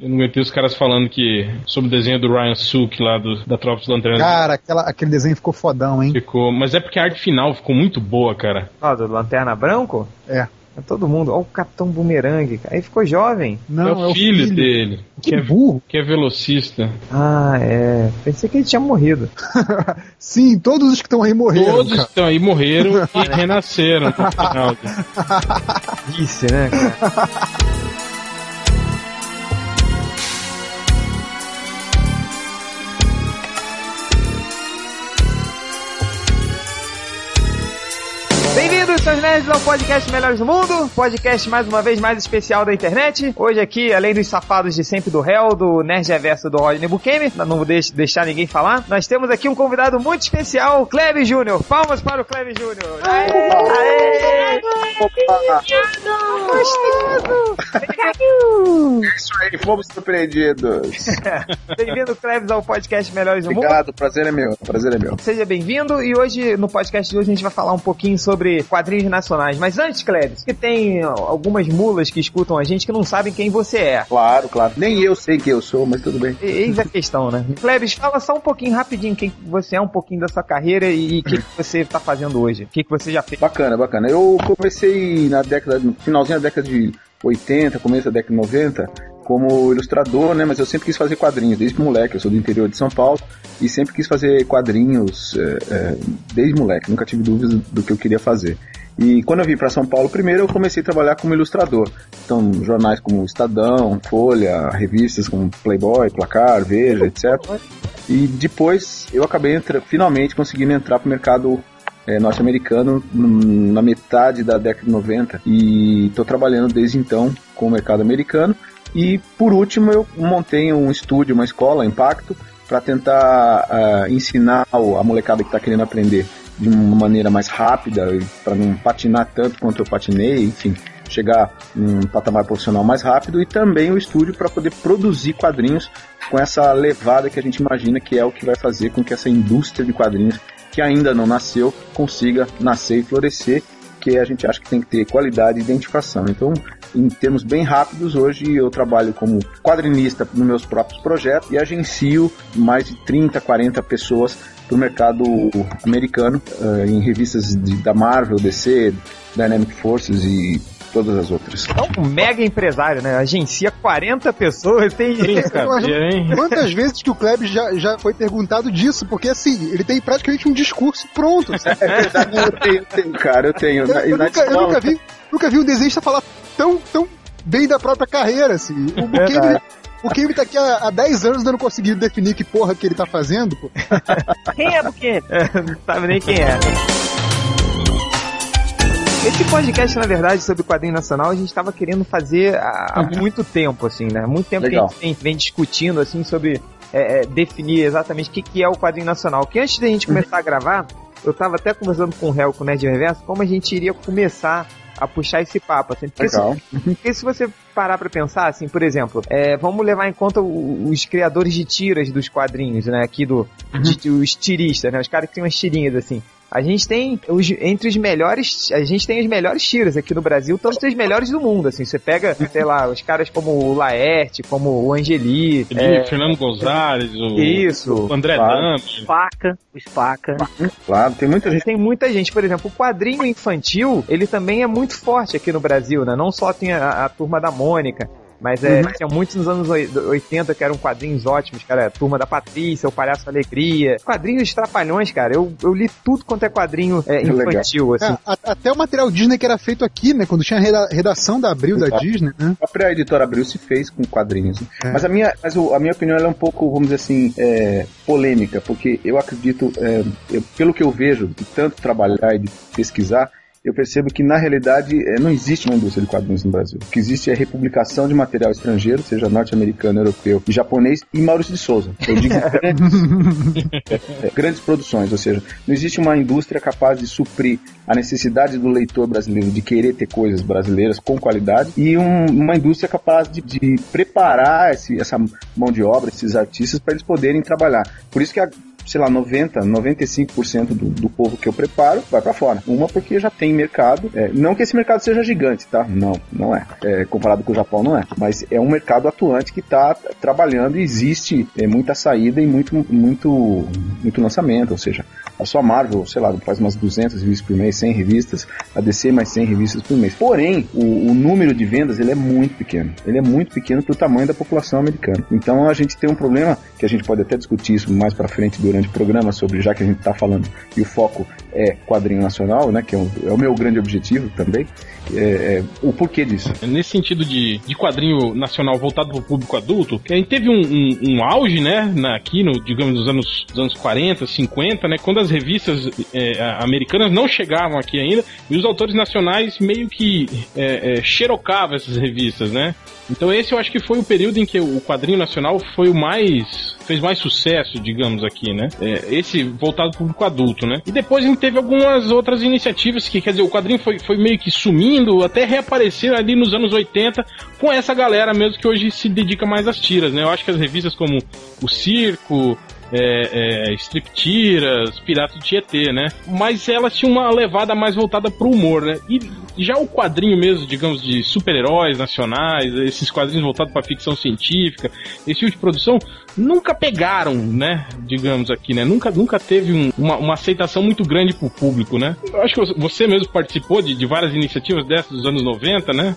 Eu não aguentei os caras falando que sobre o desenho do Ryan Suk lá do, da Tropa dos Lanternas. Cara, aquela, aquele desenho ficou fodão, hein? Ficou, mas é porque a arte final ficou muito boa, cara. Ó, do Lanterna Branco? É. É todo mundo. Ó, o Capitão Boomerang. cara. Aí ficou jovem. Não, é, o filho dele, Que, que é, burro. que é velocista. Ah, é. Pensei que ele tinha morrido. Sim, todos os que estão aí morreram. Todos cara. estão aí morreram e renasceram no final. Disse, né? cara? Nerds, ao podcast Melhores do Mundo, podcast mais uma vez mais especial da internet. Hoje aqui, além dos safados de sempre do réu, do Nerd Reverso do Rodney Bukemi, não vou deix- deixar ninguém falar, nós temos aqui um convidado muito especial, Cleve Júnior. Palmas para o Cleve Júnior. Aê! Aê! Isso aí, fomos surpreendidos. Bem-vindo, Cleves, ao podcast Melhores do Mundo. Obrigado, prazer é meu. Prazer é meu. Seja bem-vindo e hoje, no podcast de hoje, a gente vai falar um pouquinho sobre quadrinhos nacionais. Mas antes, Cleves, que tem algumas mulas que escutam a gente que não sabem quem você é. Claro, claro. Nem eu sei quem eu sou, mas tudo bem. Eis a questão, né? Cleves, fala só um pouquinho rapidinho quem você é, um pouquinho da sua carreira e o que, que você está fazendo hoje. O que, que você já fez. Bacana, bacana. Eu comecei na década, no finalzinho da década de 80, começo da década de 90, como ilustrador, né? Mas eu sempre quis fazer quadrinhos, desde moleque. Eu sou do interior de São Paulo e sempre quis fazer quadrinhos é, é, desde moleque. Nunca tive dúvidas do que eu queria fazer. E quando eu vim para São Paulo, primeiro eu comecei a trabalhar como ilustrador. Então, jornais como Estadão, Folha, revistas como Playboy, Placar, Veja, etc. E depois eu acabei entra, finalmente conseguindo entrar para o mercado é, norte-americano na metade da década de 90 e estou trabalhando desde então com o mercado americano. E por último eu montei um estúdio, uma escola, Impacto, para tentar ah, ensinar a molecada que está querendo aprender de uma maneira mais rápida, para não patinar tanto quanto eu patinei, enfim, chegar num patamar profissional mais rápido e também o estúdio para poder produzir quadrinhos com essa levada que a gente imagina que é o que vai fazer com que essa indústria de quadrinhos que ainda não nasceu consiga nascer e florescer, que a gente acha que tem que ter qualidade e identificação. Então, em termos bem rápidos, hoje eu trabalho como quadrinista nos meus próprios projetos e agencio mais de 30, 40 pessoas para o mercado americano eh, em revistas de- da Marvel, DC, Dynamic Forces e todas as outras. É um mega empresário, né? Agencia 40 pessoas, tem. Hein? Quantas vezes que o Klebs já, já foi perguntado disso? Porque assim, ele tem praticamente um discurso pronto. sabe? É verdade, eu tenho, eu tenho, cara, eu tenho. Eu, eu nunca, eu nunca vi, nunca vi um desenhista falar tão, tão bem da própria carreira, assim. O. o Bukemi tá aqui há, há 10 anos não conseguiu definir que porra que ele tá fazendo, pô. Quem é Buquê? não sabe nem quem é. Esse podcast, na verdade, sobre quadrinho nacional, a gente estava querendo fazer há, há muito tempo, assim, né? Muito tempo Legal. que a gente vem, vem discutindo, assim, sobre é, é, definir exatamente o que, que é o quadrinho nacional. Que antes da gente começar a gravar, eu estava até conversando com o réu, com o Nerd Reverso, como a gente iria começar a puxar esse papo, assim. Porque se- Legal. porque se você parar pra pensar, assim, por exemplo, é, vamos levar em conta o- os criadores de tiras dos quadrinhos, né? Aqui do. de- os tiristas, né? Os caras que tem umas tirinhas assim. A gente tem os, entre os melhores, a gente tem as melhores tiras aqui no Brasil, tanto as melhores do mundo, assim. Você pega, sei lá, os caras como o Laerte, como o Angeli, é, Fernando Gonzalez, o, isso. o André Claro. Faca, o Spaca. Claro, tem muita gente. Tem muita gente, por exemplo, o quadrinho infantil, ele também é muito forte aqui no Brasil, né? Não só tem a, a turma da Mônica, mas é, tinha muitos nos anos oi- 80 que eram quadrinhos ótimos, cara. A turma da Patrícia, o Palhaço Alegria. Quadrinhos trapalhões, cara. Eu, eu li tudo quanto é quadrinho é, legal. infantil, assim. É, a- até o material Disney que era feito aqui, né? Quando tinha a reda- redação da Abril da Exato. Disney, né? A própria editora Abril se fez com quadrinhos. né? É. Mas, a minha, mas a minha opinião ela é um pouco, vamos dizer assim, é, polêmica, porque eu acredito, é, eu- pelo que eu vejo, de tanto trabalhar e de pesquisar, eu percebo que na realidade é, não existe uma indústria de quadrinhos no Brasil. O que existe é republicação de material estrangeiro, seja norte-americano, europeu e japonês, e Maurício de Souza. Eu digo grandes, é, grandes produções, ou seja, não existe uma indústria capaz de suprir a necessidade do leitor brasileiro de querer ter coisas brasileiras com qualidade e um- uma indústria capaz de, de preparar esse- essa mão de obra, esses artistas, para eles poderem trabalhar. Por isso que a sei lá, 90, 95% do, do povo que eu preparo vai para fora. Uma porque já tem mercado, é, não que esse mercado seja gigante, tá? Não, não é. é. Comparado com o Japão, não é. Mas é um mercado atuante que está trabalhando e existe é, muita saída e muito, muito, muito lançamento, ou seja, a sua Marvel, sei lá, faz umas 200 revistas por mês, 100 revistas, a DC mais 100 revistas por mês. Porém, o, o número de vendas ele é muito pequeno. Ele é muito pequeno para o tamanho da população americana. Então a gente tem um problema que a gente pode até discutir isso mais para frente durante o programa sobre já que a gente está falando e o foco é quadrinho nacional, né, que é, é o meu grande objetivo também. É, é, o porquê disso? Nesse sentido de, de quadrinho nacional voltado para o público adulto, a gente teve um, um, um auge, né, na, aqui no, digamos, nos anos, nos anos 40, 50, né, quando as revistas é, americanas não chegavam aqui ainda e os autores nacionais meio que é, é, xerocavam essas revistas, né? Então esse eu acho que foi o período em que o quadrinho nacional foi o mais fez mais sucesso, digamos aqui, né? É, esse voltado para o público adulto, né? E depois a gente teve algumas outras iniciativas que, quer dizer, o quadrinho foi, foi meio que sumindo, até reaparecer ali nos anos 80 com essa galera mesmo que hoje se dedica mais às tiras, né? Eu acho que as revistas como o Circo, é, é, Striptiras, Piratas de Tietê, né? Mas elas tinham uma levada mais voltada pro humor, né? E já o quadrinho mesmo, digamos, de super-heróis nacionais, esses quadrinhos voltados para ficção científica, esse tipo de produção, nunca pegaram, né? Digamos aqui, né? Nunca, nunca teve um, uma, uma, aceitação muito grande pro público, né? Eu acho que você mesmo participou de, de várias iniciativas dessas dos anos 90, né?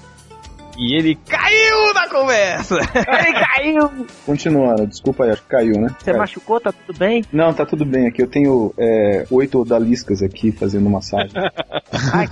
E ele caiu na conversa! ele caiu! Continuando, desculpa aí, acho que caiu, né? Você machucou? Tá tudo bem? Não, tá tudo bem aqui. Eu tenho é, oito odaliscas aqui fazendo massagem. Ai,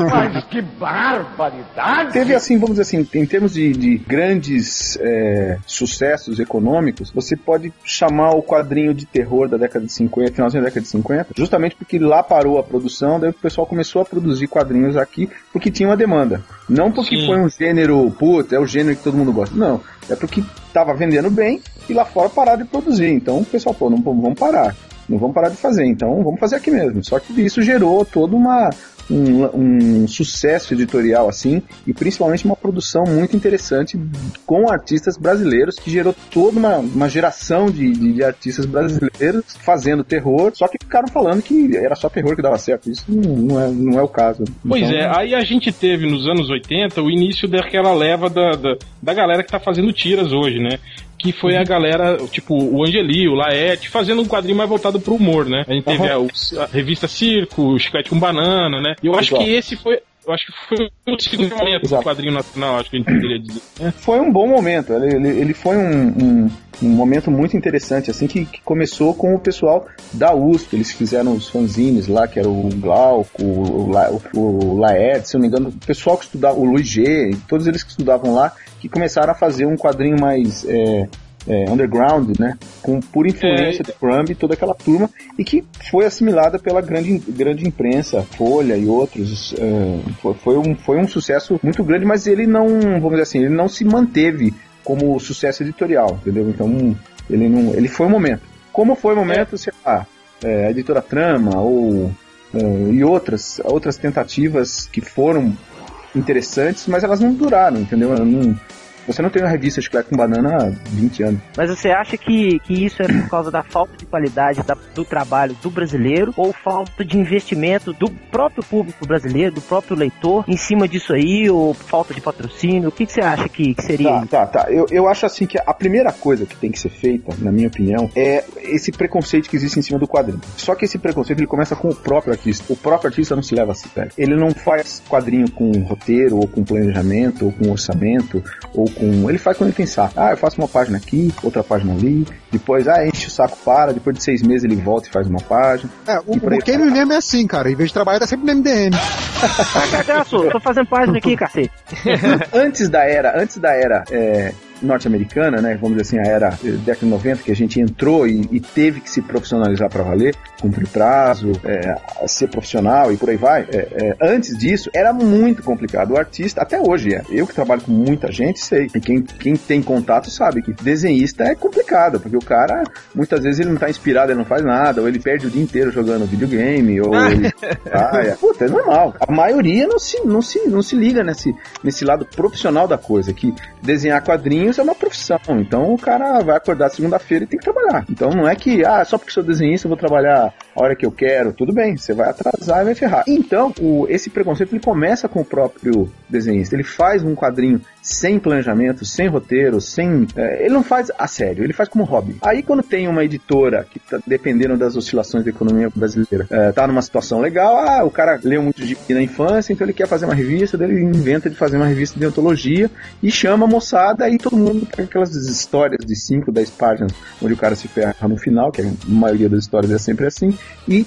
que barbaridade! Teve assim, vamos dizer assim, em termos de, de grandes é, sucessos econômicos, você pode chamar o quadrinho de terror da década de 50, finalzinho da década de 50, justamente porque lá parou a produção, daí o pessoal começou a produzir quadrinhos aqui porque tinha uma demanda. Não porque Sim. foi um gênero puro é o gênero que todo mundo gosta. Não, é porque tava vendendo bem e lá fora pararam de produzir. Então o pessoal, pô, não vamos parar. Não vamos parar de fazer, então vamos fazer aqui mesmo. Só que isso gerou toda uma, um, um, sucesso editorial assim e principalmente uma produção muito interessante com artistas brasileiros que gerou toda uma, uma geração de, de, de, artistas brasileiros fazendo terror, só que ficaram falando que era só terror que dava certo. Isso não, é, não é o caso. Pois então, é, aí a gente teve nos anos 80 o início daquela leva da, da, da galera que tá fazendo tiras hoje, né? Que foi a uhum. galera, tipo, o Angeli, o Laerte, fazendo um quadrinho mais voltado pro humor, né? A gente teve uhum. a, a, revista Circo, o Chiclete com Banana, né? E eu acho que esse foi. Eu acho que foi o segundo momento Exato. do quadrinho nacional, acho que a gente poderia dizer. Né? Foi um bom momento, ele, ele, ele foi um, um, um, momento muito interessante, assim, que, que, começou com o pessoal da USP, eles fizeram os fanzines lá, que era o Glauco, o, o, o Laerte, se eu não me engano, o pessoal que estudava, o Luiz G, todos eles que estudavam lá, que começaram a fazer um quadrinho mais é, é, underground, né? Com pura influência é. de Crumb e toda aquela turma, e que foi assimilada pela grande, grande imprensa, Folha e outros. Uh, foi, foi, um, foi um sucesso muito grande, mas ele não, vamos dizer assim, ele não se manteve como sucesso editorial, entendeu? Então, ele não, ele foi um momento. Como foi o um momento, sei lá, é, a editora Trama ou e outras, outras tentativas que foram interessantes, mas elas não duraram, entendeu? Não, você não tem uma revista Chiclete com Banana há 20 anos. Mas você acha que, que isso é por causa da falta de qualidade da, do trabalho do brasileiro ou falta de investimento do próprio público brasileiro, do próprio leitor, em cima disso aí, ou falta de patrocínio? O que, que você acha que, que seria? Tá, tá, tá. Eu, eu acho assim que a primeira coisa que tem que ser feita, na minha opinião, é esse preconceito que existe em cima do quadrinho. Só que esse preconceito ele começa com o próprio artista. O próprio artista não se leva a sério. Ele não faz quadrinho com roteiro, ou com planejamento, ou com orçamento, ou com. Ele faz quando ele pensar. Ah, eu faço uma página aqui, outra página ali. Depois, ah, enche o saco para. Depois de seis meses ele volta e faz uma página. É, o, o Game mesmo é assim, cara. Em vez de trabalhar, tá sempre no MDM. Cagaço, tô fazendo página aqui, cacete. antes da era, antes da era é, norte-americana, né, vamos dizer assim, a era eh, década de 90, que a gente entrou e, e teve que se profissionalizar para valer, cumprir prazo, é, ser profissional e por aí vai. É, é, antes disso, era muito complicado. O artista, até hoje é. Eu que trabalho com muita gente, sei. E quem, quem tem contato sabe que desenhista é complicado, porque o cara, muitas vezes ele não tá inspirado, ele não faz nada, ou ele perde o dia inteiro jogando videogame, ou ele. ah, é. Puta, é normal. A maioria não se, não se, não se liga nesse, nesse lado profissional da coisa, que desenhar quadrinhos é uma profissão. Então o cara vai acordar segunda-feira e tem que trabalhar. Então não é que, ah, só porque sou desenhista eu vou trabalhar a hora que eu quero. Tudo bem, você vai atrasar e vai ferrar. Então, o, esse preconceito ele começa com o próprio desenhista. Ele faz um quadrinho sem planejamento, sem roteiro, sem. É, ele não faz a sério, ele faz como hobby. Aí quando tem uma editora que tá dependendo das oscilações da economia brasileira, é, tá numa situação legal, ah, o cara leu muito de na infância, então ele quer fazer uma revista, ele inventa de fazer uma revista de antologia e chama a moçada e todo mundo pega aquelas histórias de 5, 10 páginas onde o cara se ferra no final, que a maioria das histórias é sempre assim, e,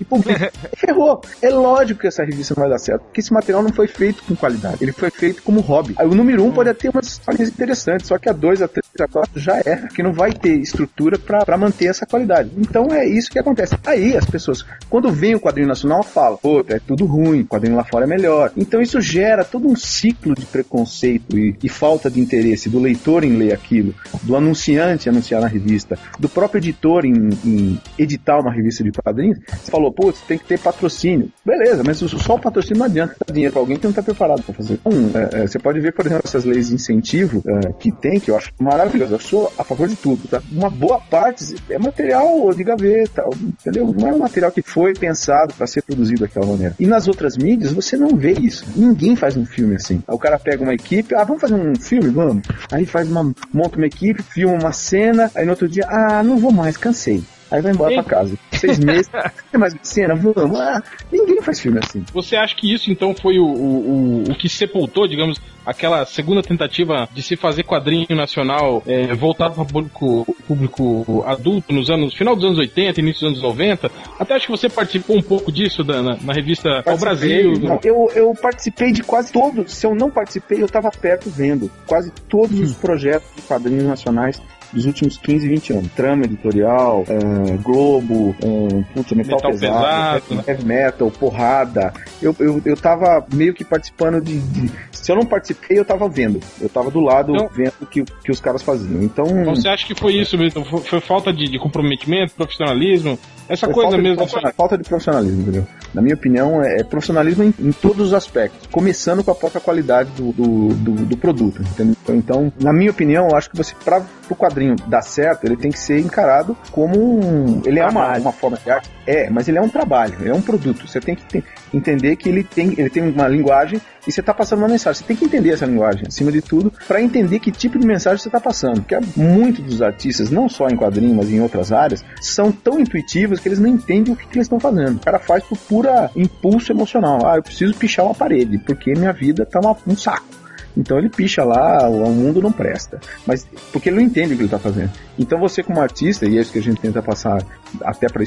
e publica. Ferrou. É lógico que essa revista não vai dar certo, porque esse material não foi feito com qualidade, ele foi feito como hobby. Aí o número 1 um pode ter umas histórias interessantes, só que a 2, a 3, a 4 já é, que não vai ter estrutura para manter essa qualidade. Então é isso que acontece. Aí as pessoas, quando vem o quadrinho nacional, falam, pô, é tudo ruim, o quadrinho lá fora é melhor. Então isso gera todo um ciclo de preconceito e, e falta de interesse do leitor em ler aquilo, do anunciante anunciar na revista, do próprio editor em, em editar uma revista de quadrinhos. Você falou, você tem que ter patrocínio. Beleza, mas só o patrocínio não adianta dar dinheiro pra alguém que não tá preparado para fazer. É, é, você pode ver, por exemplo, essas leis de incentivo é, que tem, que eu acho maravilhoso. Eu sou a favor de tudo, tá? Uma boa parte é material de gaveta, entendeu? Não é um material que foi pensado para ser produzido daquela maneira. E nas outras mídias, você não vê isso. Ninguém faz um filme assim. O cara pega uma equipe, ah, vamos fazer um filme? Vamos. Aí faz uma, monta uma equipe, filma uma cena, aí no outro dia, ah, não vou mais, cansei. Aí vai embora pra casa. Seis meses. Tem mais cena? Vamos. Ah, ninguém faz filme assim. Você acha que isso então foi o, o, o, que sepultou, digamos, aquela segunda tentativa de se fazer quadrinho nacional é, voltado para o público, público adulto nos anos. final dos anos 80, início dos anos 90? Até acho que você participou um pouco disso da, na, na, revista Ao Brasil. Não, eu, eu participei de quase todos. Se eu não participei, eu estava perto vendo. Quase todos hum. os projetos de quadrinhos nacionais dos últimos 15, 20 anos. Trama editorial, uh, Globo, uh, puta, metal, metal pesado, pesado heavy metal, porrada. Eu, eu, eu tava meio que participando de, de, Se eu não participei, eu tava vendo. Eu tava do lado então, vendo o que, que os caras faziam. Então. Então você acha que foi isso mesmo? Foi, foi falta de, de comprometimento, profissionalismo? Essa foi coisa mesmo. Falta de profissionalismo, entendeu? Na minha opinião, é, é profissionalismo em, em, todos os aspectos. Começando com a própria qualidade do, do, do, do produto, entendeu? Então, na minha opinião, eu acho que você, para o quadrinho dar certo, ele tem que ser encarado como um. Ele é uma, uma forma de arte. É, mas ele é um trabalho, é um produto. Você tem que ter, entender que ele tem, ele tem uma linguagem e você está passando uma mensagem. Você tem que entender essa linguagem, acima de tudo, para entender que tipo de mensagem você está passando. Porque muitos dos artistas, não só em quadrinhos, mas em outras áreas, são tão intuitivos que eles não entendem o que, que eles estão fazendo. O cara faz por pura impulso emocional. Ah, eu preciso pichar uma parede, porque minha vida tá uma, um saco. Então ele picha lá, o mundo não presta. Mas porque ele não entende o que ele está fazendo. Então você como artista, e é isso que a gente tenta passar até para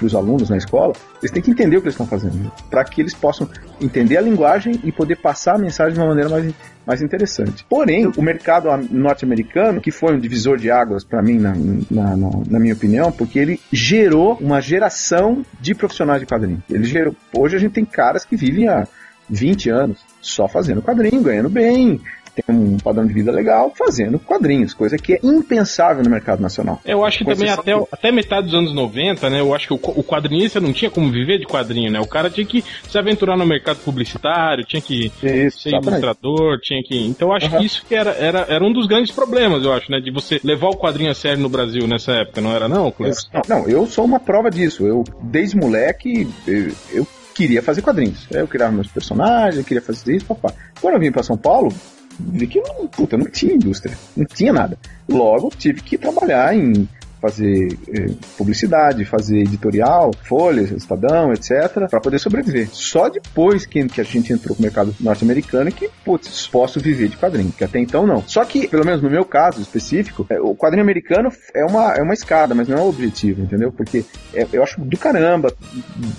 os alunos na escola, eles têm que entender o que eles estão fazendo, para que eles possam entender a linguagem e poder passar a mensagem de uma maneira mais, mais interessante. Porém, o mercado norte-americano, que foi um divisor de águas para mim, na, na, na, na, minha opinião, porque ele gerou uma geração de profissionais de quadrinho. Ele gerou. Hoje a gente tem caras que vivem há 20 anos só fazendo quadrinho, ganhando bem, tem um padrão de vida legal fazendo quadrinhos, coisa que é impensável no mercado nacional. Eu acho que também até, até metade dos anos 90, né? Eu acho que o, o quadrinista não tinha como viver de quadrinho, né? O cara tinha que se aventurar no mercado publicitário, tinha que isso, ser ilustrador, tinha que. Então eu acho uhum. que isso que era, era, era um dos grandes problemas, eu acho, né? De você levar o quadrinho a sério no Brasil nessa época, não era não, Cléber? Não, eu sou uma prova disso. Eu, desde moleque, eu, eu queria fazer quadrinhos. Eu criava meus personagens, queria fazer isso, papá. Quando eu vim para São Paulo, vi que não, puta, não tinha indústria, não tinha nada. Logo, tive que trabalhar em fazer eh, publicidade, fazer editorial, folhas, Estadão, etc, para poder sobreviver. Só depois que, que a gente entrou no mercado norte-americano é que, putz, posso viver de quadrinho, que até então não. Só que, pelo menos no meu caso específico, é, o quadrinho americano é uma, é uma escada, mas não é o objetivo, entendeu? Porque é, eu acho do caramba,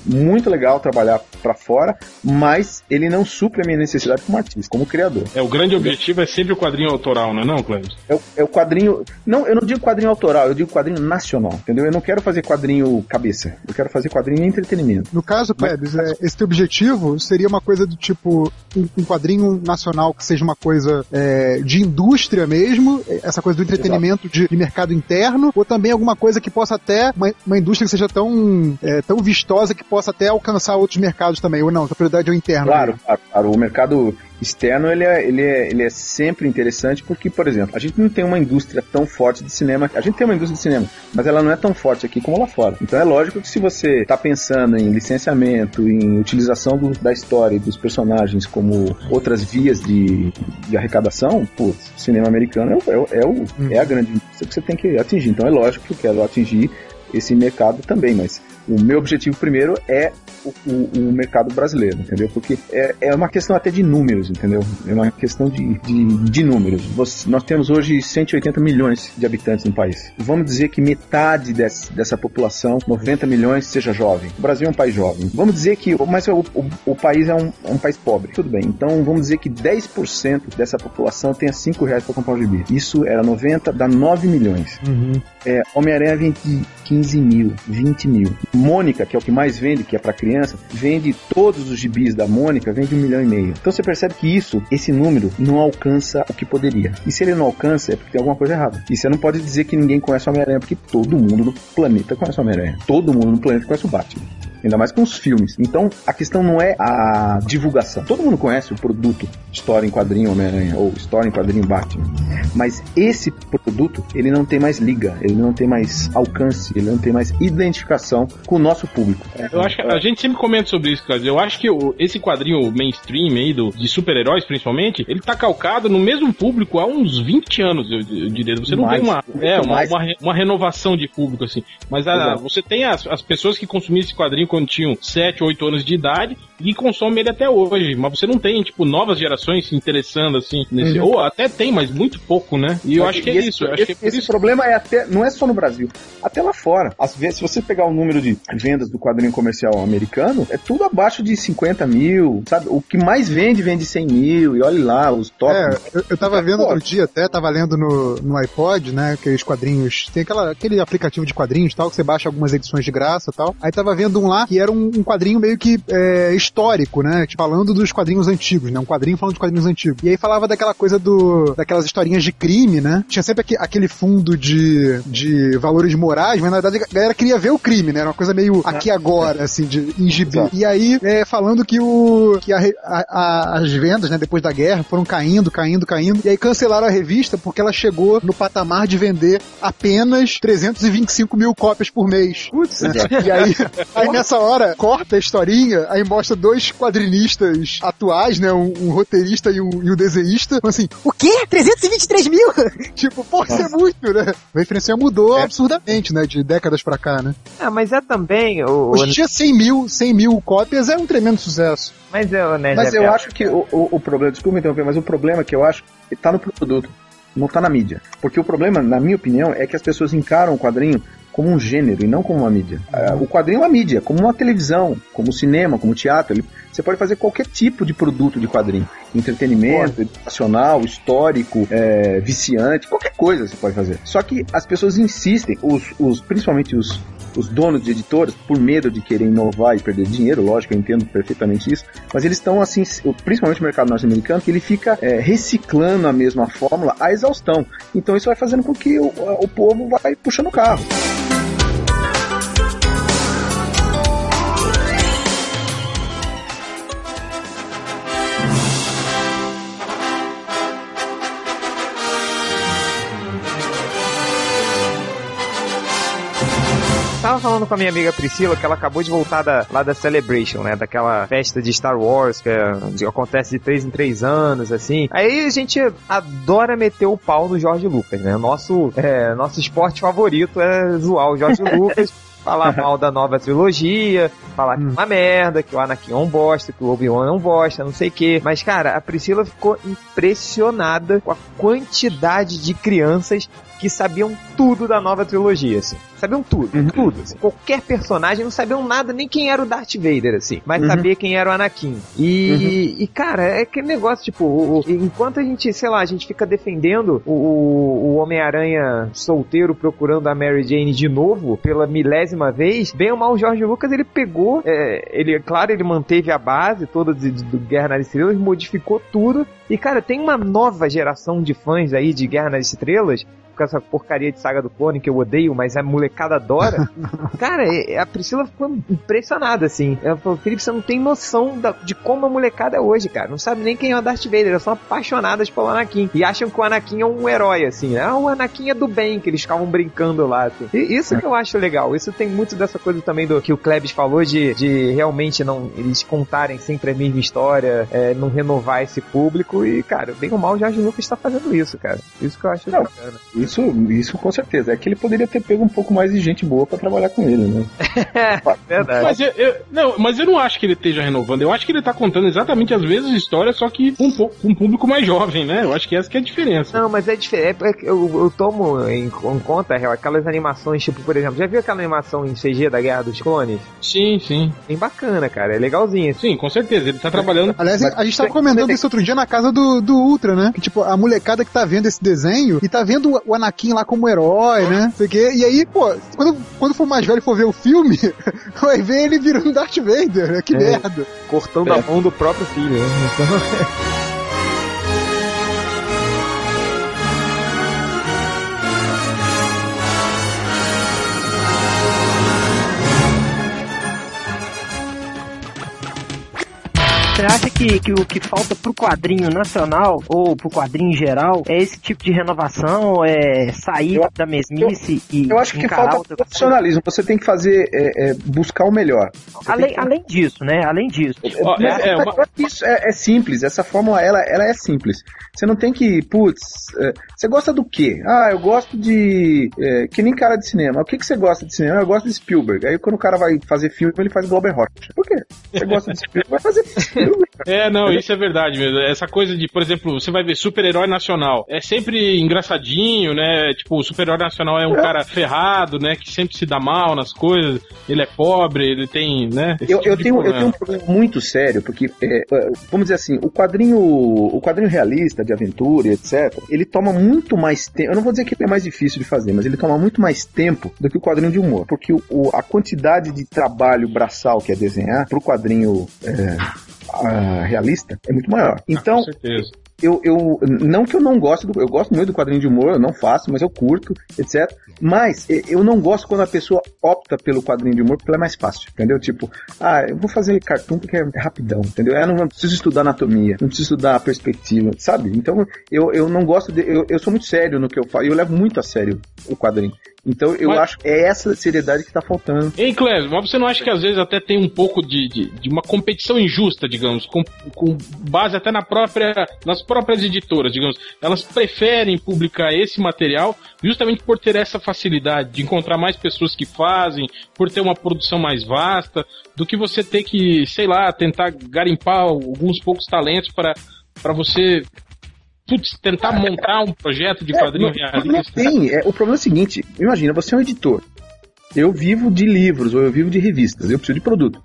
muito legal trabalhar para fora, mas ele não supre a minha necessidade como artista, como criador. É, o grande objetivo é sempre o quadrinho autoral, não é não, Cleves? É, é o quadrinho... Não, eu não digo quadrinho autoral, eu digo quadrinho nacional, entendeu? Eu não quero fazer quadrinho cabeça, eu quero fazer quadrinho entretenimento. No caso, Pebs, é, esse teu objetivo seria uma coisa do tipo um, um quadrinho nacional que seja uma coisa é, de indústria mesmo, essa coisa do entretenimento de, de, mercado interno, ou também alguma coisa que possa até, uma, uma indústria que seja tão, é, tão vistosa que possa até alcançar outros mercados também, ou não, a prioridade é o interno. Claro, claro, claro, o mercado externo ele é, ele, é, ele é sempre interessante porque, por exemplo, a gente não tem uma indústria tão forte de cinema. A gente tem uma indústria de cinema, mas ela não é tão forte aqui como lá fora. Então é lógico que se você está pensando em licenciamento, em utilização do, da história e dos personagens como outras vias de, de arrecadação, o cinema americano é, é, é, o, hum. é a grande indústria que você tem que atingir. Então é lógico que eu quero atingir esse mercado também, mas o meu objetivo primeiro é o, o, o, mercado brasileiro, entendeu? Porque é, é uma questão até de números, entendeu? É uma questão de, de, de números. Você, nós temos hoje 180 milhões de habitantes no país. Vamos dizer que metade desse, dessa população, 90 milhões, seja jovem. O Brasil é um país jovem. Vamos dizer que, mas o, o, o país é um, é um, país pobre. Tudo bem. Então vamos dizer que 10% dessa população tenha 5 reais para comprar um gibi. Isso era 90, dá 9 milhões. Uhum. É, Homem-Aranha vende 15 mil, 20 mil. Mônica, que é o que mais vende, que é para criança, vende todos os gibis da Mônica, vende um milhão e meio. Então você percebe que isso, esse número, não alcança o que poderia. E se ele não alcança, é porque tem alguma coisa errada. E você não pode dizer que ninguém conhece o Homem-Aranha, porque todo mundo no planeta conhece o Homem-Aranha. Todo mundo no planeta conhece o Batman ainda mais com os filmes. Então, a questão não é a divulgação. Todo mundo conhece o produto História em Quadrinho Homem-Aranha ou História em Quadrinho Batman. Mas esse produto, ele não tem mais liga, ele não tem mais alcance, ele não tem mais identificação com o nosso público. Eu acho que a gente sempre comenta sobre isso, cara. Eu acho que esse quadrinho mainstream aí, do, de super-heróis principalmente, ele tá calcado no mesmo público há uns 20 anos, eu, eu diria. Você não mais, tem uma, é, uma, uma, uma, renovação de público, assim. Mas a, você tem as, as pessoas que consumem esse quadrinho quando tinham 7, 8 anos de idade e consomem ele até hoje. Mas você não tem, tipo, novas gerações se interessando assim nesse. Uhum. Ou até tem, mas muito pouco, né? E eu acho que é esse, isso. Esse, que é esse isso. problema é até, não é só no Brasil, até lá fora. Às vezes, se você pegar o número de vendas do quadrinho comercial americano, é tudo abaixo de 50 mil, sabe? O que mais vende, vende 100 mil, e olha lá, os top. É, eu, eu tava vendo outro dia até, tava lendo no, no iPod, né, aqueles quadrinhos, tem aquela, aquele aplicativo de quadrinhos tal, que você baixa algumas edições de graça tal. Aí tava vendo um lá que era um, um quadrinho meio que é, histórico, né? Tipo, falando dos quadrinhos antigos, né? Um quadrinho falando de quadrinhos antigos. E aí falava daquela coisa do. daquelas historinhas de crime, né? Tinha sempre aquele fundo de, de valores morais, mas na verdade a galera queria ver o crime, né? Era uma coisa meio aqui agora, assim, de em gibi. E aí, é, falando que o. que a, a, as vendas, né, depois da guerra, foram caindo, caindo, caindo. E aí cancelaram a revista porque ela chegou no patamar de vender apenas 325 mil cópias por mês. Putz, né? E aí, aí nessa hora, corta a historinha, aí mostra dois quadrinistas atuais, né? Um, um roteirista e um, e um desenhista. Assim, o quê? 323 mil? tipo, pô, isso é muito, né? A referência mudou é. absurdamente, né? De décadas pra cá, né? Ah, mas é também. O, Hoje em dia, 100 mil, 100 mil cópias é um tremendo sucesso. Mas, eu, né, mas eu acho que o, o, o problema, desculpa interromper, mas o problema é que eu acho que tá no produto não tá na mídia. Porque o problema, na minha opinião, é que as pessoas encaram o quadrinho como um gênero e não como uma mídia. O quadrinho é uma mídia, como uma televisão, como cinema, como teatro. Ele, você pode fazer qualquer tipo de produto de quadrinho. Entretenimento, educacional, histórico, é, viciante, qualquer coisa você pode fazer. Só que as pessoas insistem, os, os, principalmente os, os donos de editoras, por medo de querer inovar e perder dinheiro, lógico, eu entendo perfeitamente isso, mas eles estão assim, principalmente o mercado norte-americano, que ele fica é, reciclando a mesma fórmula à exaustão. Então isso vai fazendo com que o, o povo vai puxando o carro. Tava falando com a minha amiga Priscila que ela acabou de voltar da, lá da Celebration, né? Daquela festa de Star Wars que, é, acontece de três em três anos, assim. Aí a gente adora meter o pau no Jorge Lucas, né? Nosso, é, nosso esporte favorito é zoar o Jorge Lucas. falar mal da nova trilogia, falar que é uma merda, que o Anakin é um bosta, que o Obi-Wan é um bosta, não sei o que. Mas, cara, a Priscila ficou impressionada com a quantidade de crianças que sabiam tudo da nova trilogia, assim sabiam tudo, Uhum. tudo. assim. Qualquer personagem não sabiam nada, nem quem era o Darth Vader, assim. Mas Uhum. sabia quem era o Anakin. E, e, cara, é aquele negócio, tipo, o- o- enquanto a gente, sei lá, a gente fica defendendo o, o- o Homem-Aranha solteiro procurando a Mary Jane de novo, pela milésima vez, bem ou mal o George Lucas, ele pegou, é, ele, claro, ele manteve a base toda de, de- do Guerra nas Estrelas, modificou tudo, e cara, tem uma nova geração de fãs aí de Guerra nas Estrelas, com essa porcaria de saga do clone que eu odeio, mas a molecada adora. Cara, é- a Priscila ficou impressionada, assim. Ela falou, Felipe, você não tem noção da- de como a molecada é hoje, cara. Não sabe nem quem é o Darth Vader. Elas são apaixonadas pelo Anakin. E acham que o Anakin é um herói, assim. né? Ah, o Anakin é do bem, que eles ficavam brincando lá, assim. E isso que eu acho legal. Isso tem muito dessa coisa também do que o Klebs falou de, de realmente não eles contarem sempre a mesma história, é, não renovar esse público. E, cara, bem ou mal, o Jorge Lucas está fazendo isso, cara. Isso que eu acho Não. bacana. Isso, isso com certeza. É que ele poderia ter pego um pouco mais de gente boa pra trabalhar com ele, né? Verdade. Mas eu, eu- não, mas eu não acho que ele esteja renovando. Eu acho que ele tá contando exatamente as mesmas histórias, só que com um, pouco- com um público mais jovem, né? Eu acho que essa que é a diferença. Não, mas é diferente. É, eu, eu tomo em, em conta, real, aquelas animações, tipo, por exemplo, já viu aquela animação em CG da Guerra dos Clones? Sim, sim. Bem bacana, cara. É legalzinho. Sim, com certeza. Ele tá trabalhando. Aliás, Mas a gente tava comentando tem- isso outro dia na casa do, do Ultra, né? Que, tipo, a molecada que tá vendo esse desenho e tá vendo o Anakin lá como herói, né? Sei quê. E aí, pô, quando, quando for mais velho e for ver o filme, vai ver ele virando Darth Vader. né? Que É. merda. Cortando a mão do próprio filho. né? Então, Você acha que, que o que falta pro quadrinho nacional ou pro quadrinho em geral é esse tipo de renovação, é sair Eu- da mesmice e Eu acho que falta coisa? profissionalismo. Você tem que fazer, é, é, buscar o melhor. Você Além, que- além disso, né? Além disso. Ó, Mas é- é uma- Isso é, é simples, essa fórmula ela, ela é simples. Você não tem que, putz, é, você gosta do quê? Ah, eu gosto de. é, que nem cara de cinema. O que, que você gosta de cinema? Eu gosto de Spielberg. Aí quando o cara vai fazer filme, ele faz Glauber Rocha. Por quê? Você gosta de Spielberg? Vai fazer Spielberg. É, não, isso é verdade mesmo. Essa coisa de, por exemplo, você vai ver super-herói nacional. É sempre engraçadinho, né? Tipo, o super-herói nacional é um cara ferrado, né? Que sempre se dá mal nas coisas. Ele é pobre, ele tem, né? Eu, tipo eu, tenho, eu tenho um problema muito sério, porque, é, é, vamos dizer assim, o quadrinho, o quadrinho realista, de aventura, e etc., ele toma muito mais tempo. Eu não vou dizer que ele é mais difícil de fazer, mas ele toma muito mais tempo do que o quadrinho de humor. Porque o, o- a quantidade de trabalho braçal que é desenhar pro quadrinho é, ah, realista é muito maior. Então, Com certeza. eu, eu não que eu não gosto do, eu gosto muito do quadrinho de humor, eu não faço, mas eu curto, etc. Mas eu não gosto quando a pessoa opta pelo quadrinho de humor porque é mais fácil, entendeu? Tipo, ah, eu vou fazer cartoon porque é rapidão, entendeu? Eu não preciso estudar anatomia, não preciso estudar a perspectiva, sabe? Então eu, eu não gosto de, eu, eu sou muito sério no que eu faço, eu levo muito a sério o quadrinho. Então eu Mas- acho que é essa seriedade que tá faltando. Ei, Clésio, mas você não acha que às vezes até tem um pouco de, de, de uma competição injusta, digamos, com, com base até na própria, nas próprias editoras, digamos? Elas preferem publicar esse material justamente por ter essa facilidade de encontrar mais pessoas que fazem, por ter uma produção mais vasta, do que você ter que, sei lá, tentar garimpar alguns poucos talentos para para você putz, tentar montar um projeto de quadrinho É, não, não realista. tem. É, o problema é o seguinte: imagina, você é um editor. Eu vivo de livros ou eu vivo de revistas. Eu preciso de produto.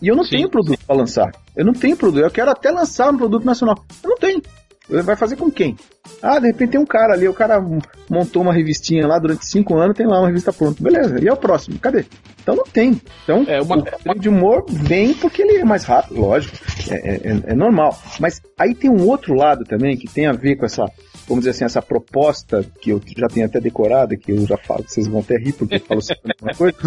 E eu não Sim. tenho produto para lançar. Eu não tenho produto. Eu quero até lançar um produto nacional. Eu não tenho. Vai fazer com quem? Ah, de repente tem um cara ali, o cara montou uma revistinha lá durante cinco anos, tem lá uma revista pronta. Beleza, e é o próximo? Cadê? Então não tem. Então É, uma- o de humor vem porque ele é mais rápido, lógico. É, é- é normal. Mas aí tem um outro lado também que tem a ver com essa, vamos dizer assim, essa proposta que eu já tenho até decorada, que eu já falo, vocês vão até rir porque eu falo sempre a mesma coisa.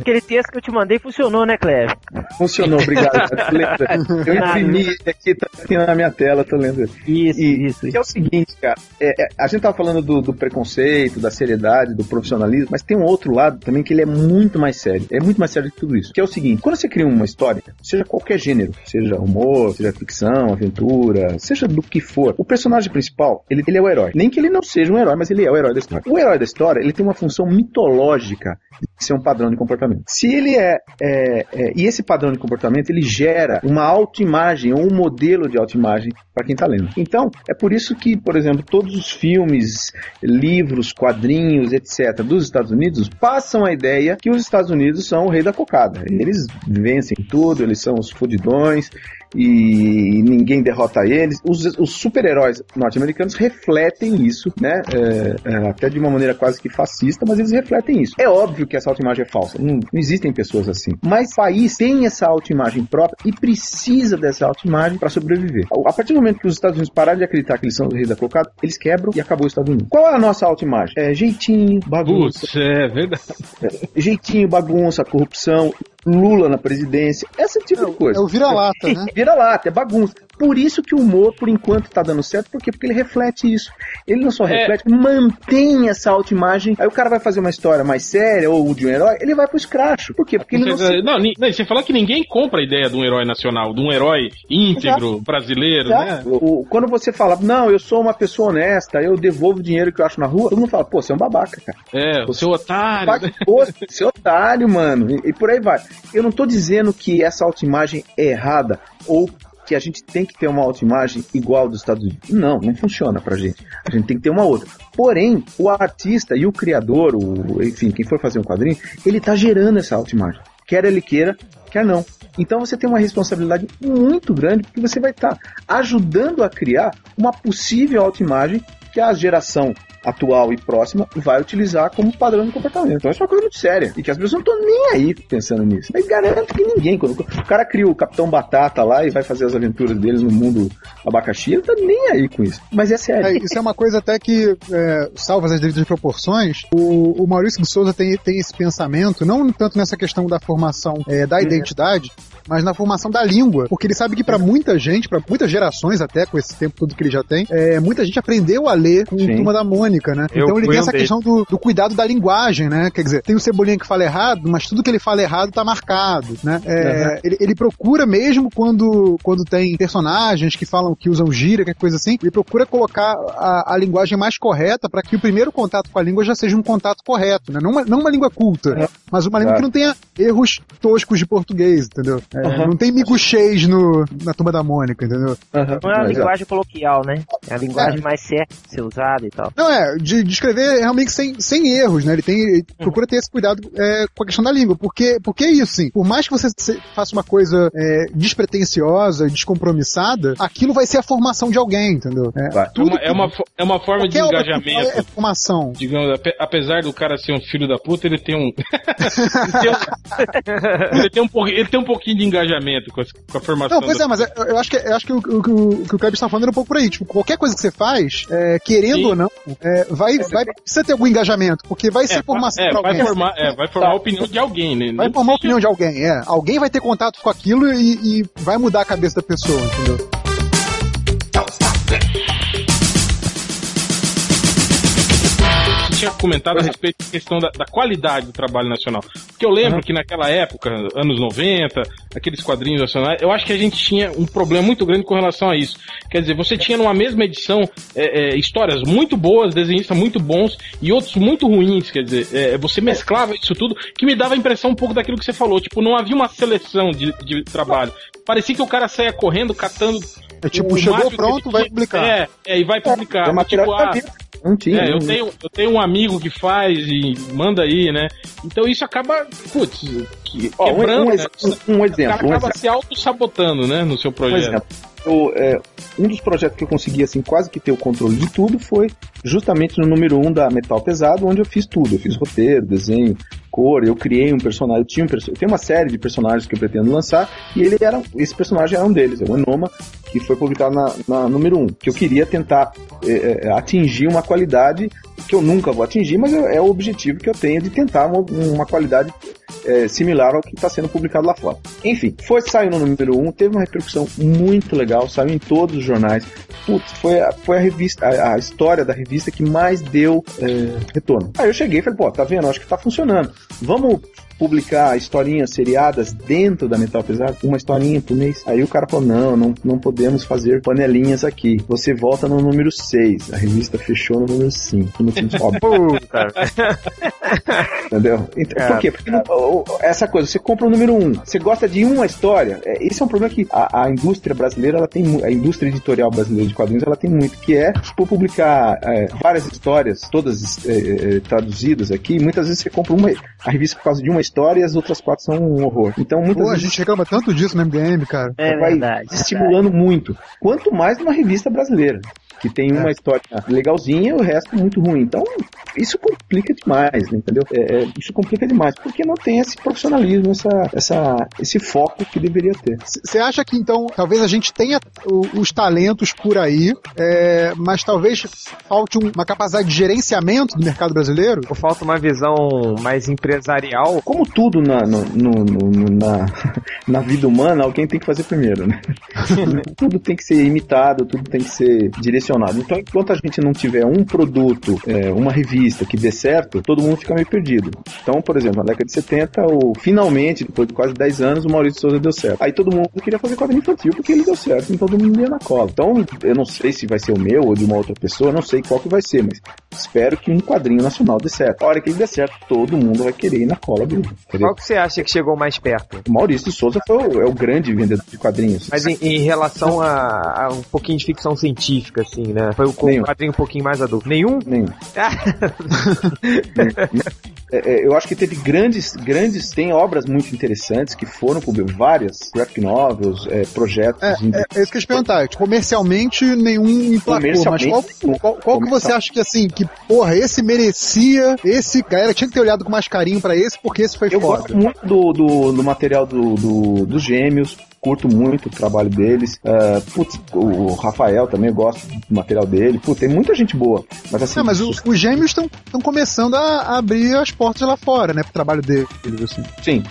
Aquele texto que eu te mandei funcionou, né, Cléber? Funcionou, obrigado. cara. Eu imprimi ele aqui, tá aqui na minha tela, tô lendo. Isso, E- isso, Que é o seguinte, cara, é, é, a gente tava falando do, do preconceito, da seriedade, do profissionalismo, mas tem um outro lado também que ele é muito mais sério. É muito mais sério que tudo isso. Que é o seguinte, quando você cria uma história, seja qualquer gênero, seja humor, seja ficção, aventura, seja do que for, o personagem principal, ele, ele é o herói. Nem que ele não seja um herói, mas ele é o herói da história. O herói da história, ele tem uma função mitológica de ser um padrão de comportamento. Se ele é, é, é e esse padrão de comportamento, ele gera uma autoimagem ou um modelo de autoimagem para quem está lendo. Então, é por isso que, por exemplo, todos os filmes, livros, quadrinhos, etc., dos Estados Unidos passam a ideia que os Estados Unidos são o rei da cocada. Eles vencem tudo, eles são os fudidões, e ninguém derrota eles. Os, os super-heróis norte-americanos refletem isso, né? É, é, até de uma maneira quase que fascista, mas eles refletem isso. É óbvio que essa autoimagem é falsa. Não, não existem pessoas assim. Mas o país tem essa autoimagem própria e precisa dessa autoimagem para sobreviver. A partir do momento que os Estados Unidos pararem de acreditar que eles são o rei da cocada, eles quebram e acabou os Estados Unidos. Qual é a nossa autoimagem? É jeitinho, bagunça. Putz, é verdade. É, jeitinho, bagunça, corrupção. Lula na presidência, esse tipo é, de coisa. É o vira-lata, né? vira-lata, é bagunça. Por isso que o humor, por enquanto, tá dando certo, por quê? Porque ele reflete isso. Ele não só é. reflete, mantém essa autoimagem. Aí o cara vai fazer uma história mais séria ou de um herói, ele vai pro escracho. Por quê? Porque ele não, se... não, não, Você fala que ninguém compra a ideia de um herói nacional, de um herói íntegro, Exato. brasileiro, Exato. né? O, quando você fala, não, eu sou uma pessoa honesta, eu devolvo o dinheiro que eu acho na rua, todo mundo fala, pô, você é um babaca, cara. É, o seu otário. Pô, seu otário, mano. E, e por aí vai. Eu não tô dizendo que essa autoimagem é errada ou que a gente tem que ter uma autoimagem igual dos Estados Unidos. Não, não funciona pra gente. A gente tem que ter uma outra. Porém, o artista e o criador, o, enfim, quem for fazer um quadrinho, ele tá gerando essa autoimagem. Quer ele queira, quer não. Então você tem uma responsabilidade muito grande porque você vai estar tá ajudando a criar uma possível autoimagem que a geração atual e próxima vai utilizar como padrão de comportamento. Então isso é uma coisa muito séria. E que as pessoas não estão nem aí pensando nisso. Mas garanto que ninguém, quando o cara cria o Capitão Batata lá e vai fazer as aventuras deles no mundo abacaxi, ele tá nem aí com isso. Mas é sério. É, isso é uma coisa até que, é, salvas as devidas proporções, o, o Maurício de Souza tem, tem esse pensamento, não tanto nessa questão da formação é, da uhum. identidade, mas na formação da língua, porque ele sabe que para muita gente, para muitas gerações até, com esse tempo todo que ele já tem, é, muita gente aprendeu a ler com Sim. Turma da Mônica, né? Eu então ele tem essa questão do, do, cuidado da linguagem, né? Quer dizer, tem o Cebolinha que fala errado, mas tudo que ele fala errado tá marcado, né? É, uhum. ele, ele, procura mesmo quando, quando tem personagens que falam, que usam gíria, que coisa assim, ele procura colocar a, a linguagem mais correta para que o primeiro contato com a língua já seja um contato correto, né? Não uma, não uma língua culta, uhum. mas uma língua que não tenha erros toscos de português, entendeu? É, uhum. Não tem miguxês no, na turma da Mônica, entendeu? Uhum. Não é a linguagem coloquial, né? É a linguagem é. mais certa de ser usada e tal. Não, é, de, de escrever realmente sem, sem erros, né? Ele tem, ele uhum. procura ter esse cuidado é, com a questão da língua, porque, porque é isso, sim. Por mais que você faça uma coisa é, despretensiosa, descompromissada, aquilo vai ser a formação de alguém, entendeu? É, é uma, é, uma, é uma forma de engajamento. É formação. Digamos, apesar do cara ser um filho da puta, ele tem um. ele, tem um ele, tem um, ele tem um pouquinho de engajamento engajamento com a, com a formação. Não, pois da... é, mas eu acho que, eu acho que o, o, o, que o Kleber está falando é um pouco por aí. Tipo, qualquer coisa que você faz, é, querendo Sim. ou não, é, vai, é, vai precisa ter algum engajamento, porque vai ser é, formação é, pra alguém. Vai formar, é, vai formar tá. a opinião de alguém, né? Vai formar a opinião de alguém, é. Alguém vai ter contato com aquilo e, e vai mudar a cabeça da pessoa, entendeu? Tinha comentado a respeito da questão da, da, qualidade do trabalho nacional. Porque eu lembro uhum. que naquela época, anos 90, aqueles quadrinhos nacionais, eu acho que a gente tinha um problema muito grande com relação a isso. Quer dizer, você tinha numa mesma edição é, é, histórias muito boas, desenhistas muito bons e outros muito ruins. Quer dizer, é, você mesclava isso tudo, que me dava a impressão um pouco daquilo que você falou. Tipo, não havia uma seleção de, de trabalho. Parecia que o cara saia correndo, catando. É tipo, chegou pronto, vai publicar. É, é, e vai publicar. É, tipo, ah, não tinha. É, eu, tenho, eu tenho um amigo que faz e manda aí, né? Então isso acaba, putz, que, quebrando, um, um, né? um, exemplo. O cara acaba se auto-sabotando, né, no seu projeto. Eu, é, um dos projetos que eu consegui, assim, quase que ter o controle de tudo foi justamente no número 1 um da Metal Pesado, onde eu fiz tudo. Eu fiz roteiro, desenho, cor, eu criei um personagem, eu tinha um eu tenho uma série de personagens que eu pretendo lançar, e ele era, esse personagem era um deles, é o Enoma, que foi publicado na, na número 1, um, que eu queria tentar é, é, atingir uma qualidade que eu nunca vou atingir, mas é, é o objetivo que eu tenho de tentar uma, uma qualidade é, similar ao que está sendo publicado lá fora. Enfim, foi saiu no número 1, um, teve uma repercussão muito legal, saiu em todos os jornais. Putz, foi, a, foi a revista, a, a história da revista que mais deu é, retorno. Aí eu cheguei e falei, pô, tá vendo? Acho que tá funcionando. Vamos publicar historinhas seriadas dentro da Metal Pesado, uma historinha por mês. Aí o cara falou: não, não, não podemos fazer panelinhas aqui. Você volta no número 6. A revista fechou no número 5. No Entendeu? Então, por quê? Porque não, essa coisa, você compra o número 1, um, você gosta de uma história. É, esse é um problema que a, a, indústria brasileira, ela tem a indústria editorial brasileira de quadrinhos, ela tem muito, que é por publicar é, várias histórias, todas é, é traduzidas aqui. Muitas vezes você compra uma a revista por causa de uma história e as outras quatro são um horror. Então muitas Pô, vezes a gente reclama tanto disso no MDM, cara. É vai verdade, estimulando verdade. muito. Quanto mais numa revista brasileira que tem uma é. história legalzinha e o resto muito ruim. Então, isso complica demais, né, entendeu? É, é, isso complica demais, porque não tem esse profissionalismo, essa, essa, esse foco que deveria ter. Você acha que, então, talvez a gente tenha os talentos por aí, é, mas talvez falte uma capacidade de gerenciamento do mercado brasileiro? Ou falta uma visão mais empresarial? Como tudo na, no, no, no, na, na vida humana, alguém tem que fazer primeiro, né? tudo tem que ser imitado, tudo tem que ser direcionado direcionado. Então, enquanto a gente não tiver um produto, é, uma revista que dê certo, todo mundo fica meio perdido. Então, por exemplo, na década de 70, o, finalmente, depois de quase 10 anos, o Maurício Souza deu certo. Aí todo mundo queria fazer quadrinho infantil porque ele deu certo, então todo mundo ia na cola. Então, eu não sei se vai ser o meu ou de uma outra pessoa, não sei qual que vai ser, mas espero que um quadrinho nacional dê certo. A hora que ele der certo, todo mundo vai querer ir na cola dele. Qual que você acha que chegou mais perto? O Maurício Souza foi o, é o grande vendedor de quadrinhos. Mas em, em relação a, a, um pouquinho de ficção científica, assim, né? Foi o quadrinho um pouquinho mais adulto. Nenhum? Nenhum. É, é, eu acho que teve grandes, grandes, tem obras muito interessantes que foram publicadas, várias graphic novels, é, projetos. É, é, é, isso que eu ia te perguntar. Comercialmente, nenhum emplacou, mas qual, qual, qual que você acha que, assim, que, porra, esse merecia, esse, galera tinha que ter olhado com mais carinho para esse, porque esse foi eu foda. Eu gosto muito do, do, do material do, do, dos gêmeos, curto muito o trabalho deles. Uh, putz, o Rafael também gosto do material dele. Putz, tem muita gente boa. Mas assim. Não, mas os, os gêmeos estão começando a abrir as portas lá fora, né? Pro trabalho deles, assim. Sim.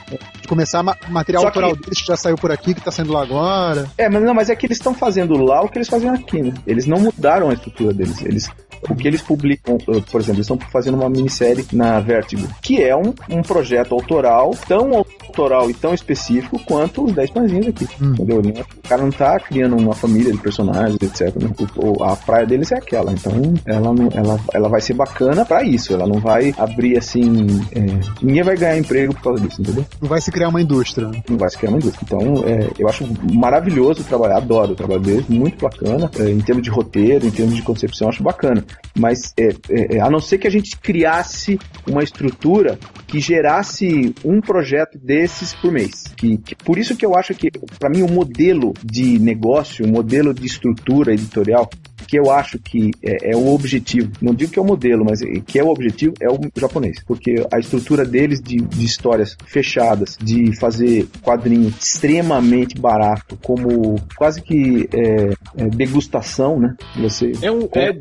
De começar ma material Só autoral que... deles que já saiu por aqui, que tá saindo lá agora. É, mas não, mas é que eles estão fazendo lá o que eles faziam aqui, né? Eles não mudaram a estrutura deles. Eles o que eles publicam, uh, por exemplo, eles estão fazendo uma minissérie na Vertigo, que é um, um projeto autoral, tão autoral e tão específico quanto os 10 pãezinhos aqui. Hum. Entendeu? O cara não tá criando uma família de personagens, etc. Né? O, a praia deles é aquela. Então, ela, não, ela, ela vai ser bacana para isso. Ela não vai abrir assim. É, ninguém vai ganhar emprego por causa disso, entendeu? Não vai se criar uma indústria. Não vai se criar uma indústria. Então, é, eu acho maravilhoso trabalhar, adoro o trabalho deles, muito bacana. É, em termos de roteiro, em termos de concepção, acho bacana. Mas é, é, é, a não ser que a gente criasse uma estrutura que gerasse um projeto desses por mês. Que, que por isso que eu acho que, para mim, o modelo de negócio, o modelo de estrutura editorial que eu acho que é, é, o objetivo, não digo que é o modelo, mas que é o objetivo, é o japonês. Porque a estrutura deles de, de histórias fechadas, de fazer quadrinho extremamente barato, como quase que é, é degustação, né? Você é, um, é,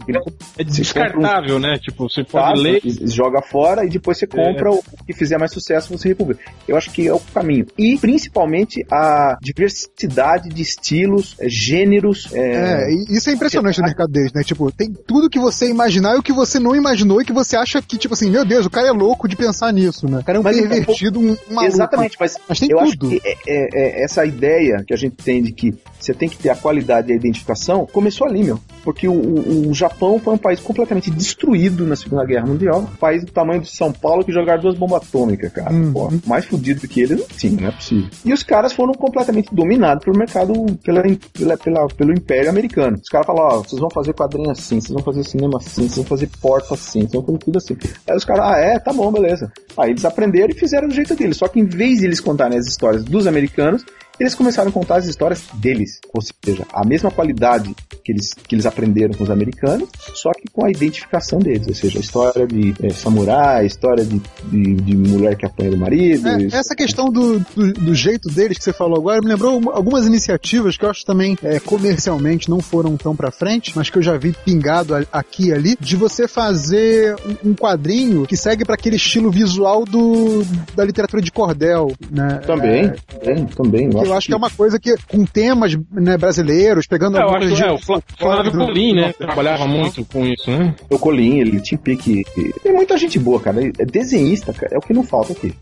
é descartável, um, né? Tipo, você pode ler. Joga fora e depois você compra é. o que fizer mais sucesso, você republica. Eu acho que é o caminho. E principalmente a diversidade de estilos, é, gêneros. É, é isso é impressionante, né? Deles, né? Tipo, tem tudo que você imaginar e o que você não imaginou e que você acha que, tipo assim, meu Deus, o cara é louco de pensar nisso, né? O cara é um mas pervertido, um, um maluco. Exatamente, mas, mas tem eu tudo. acho que é, é, é, essa ideia que a gente tem de que você tem que ter a qualidade e a identificação, começou ali, meu. Porque o, o, o Japão foi um país completamente destruído na Segunda Guerra Mundial. Um país do tamanho de São Paulo que jogaram duas bombas atômicas, cara. Hum, Pô, mais fudido do que eles não tinha, não é possível. E os caras foram completamente dominados pelo mercado, pela, pela, pela pelo Império Americano. Os caras falaram, ó, vocês vão fazer quadrinho assim, vocês vão fazer cinema assim, vocês vão fazer porta assim, vocês vão fazer tudo assim. Aí os caras, ah, é, tá bom, beleza. Aí eles aprenderam e fizeram do jeito deles. Só que em vez de eles contarem as histórias dos americanos, eles começaram a contar as histórias deles, ou seja, a mesma qualidade que eles, que eles aprenderam com os americanos, só que com a identificação deles, ou seja, a história de é, samurai, a história de, de, de, mulher que apanha do marido. É, essa questão do, do, do, jeito deles que você falou agora me lembrou algumas iniciativas que eu acho também é, comercialmente não foram tão pra frente, mas que eu já vi pingado aqui e ali, de você fazer um, um quadrinho que segue para aquele estilo visual do, da literatura de cordel, né? Também, é, também, também. Eu acho que é uma coisa que, com temas né, brasileiros, pegando É, eu acho, é, o de- Flávio Colim, né? Trabalhava muito com isso, né? O Colin, ele tinha pique. Tem muita gente boa, cara. É desenhista, cara. É o que não falta aqui.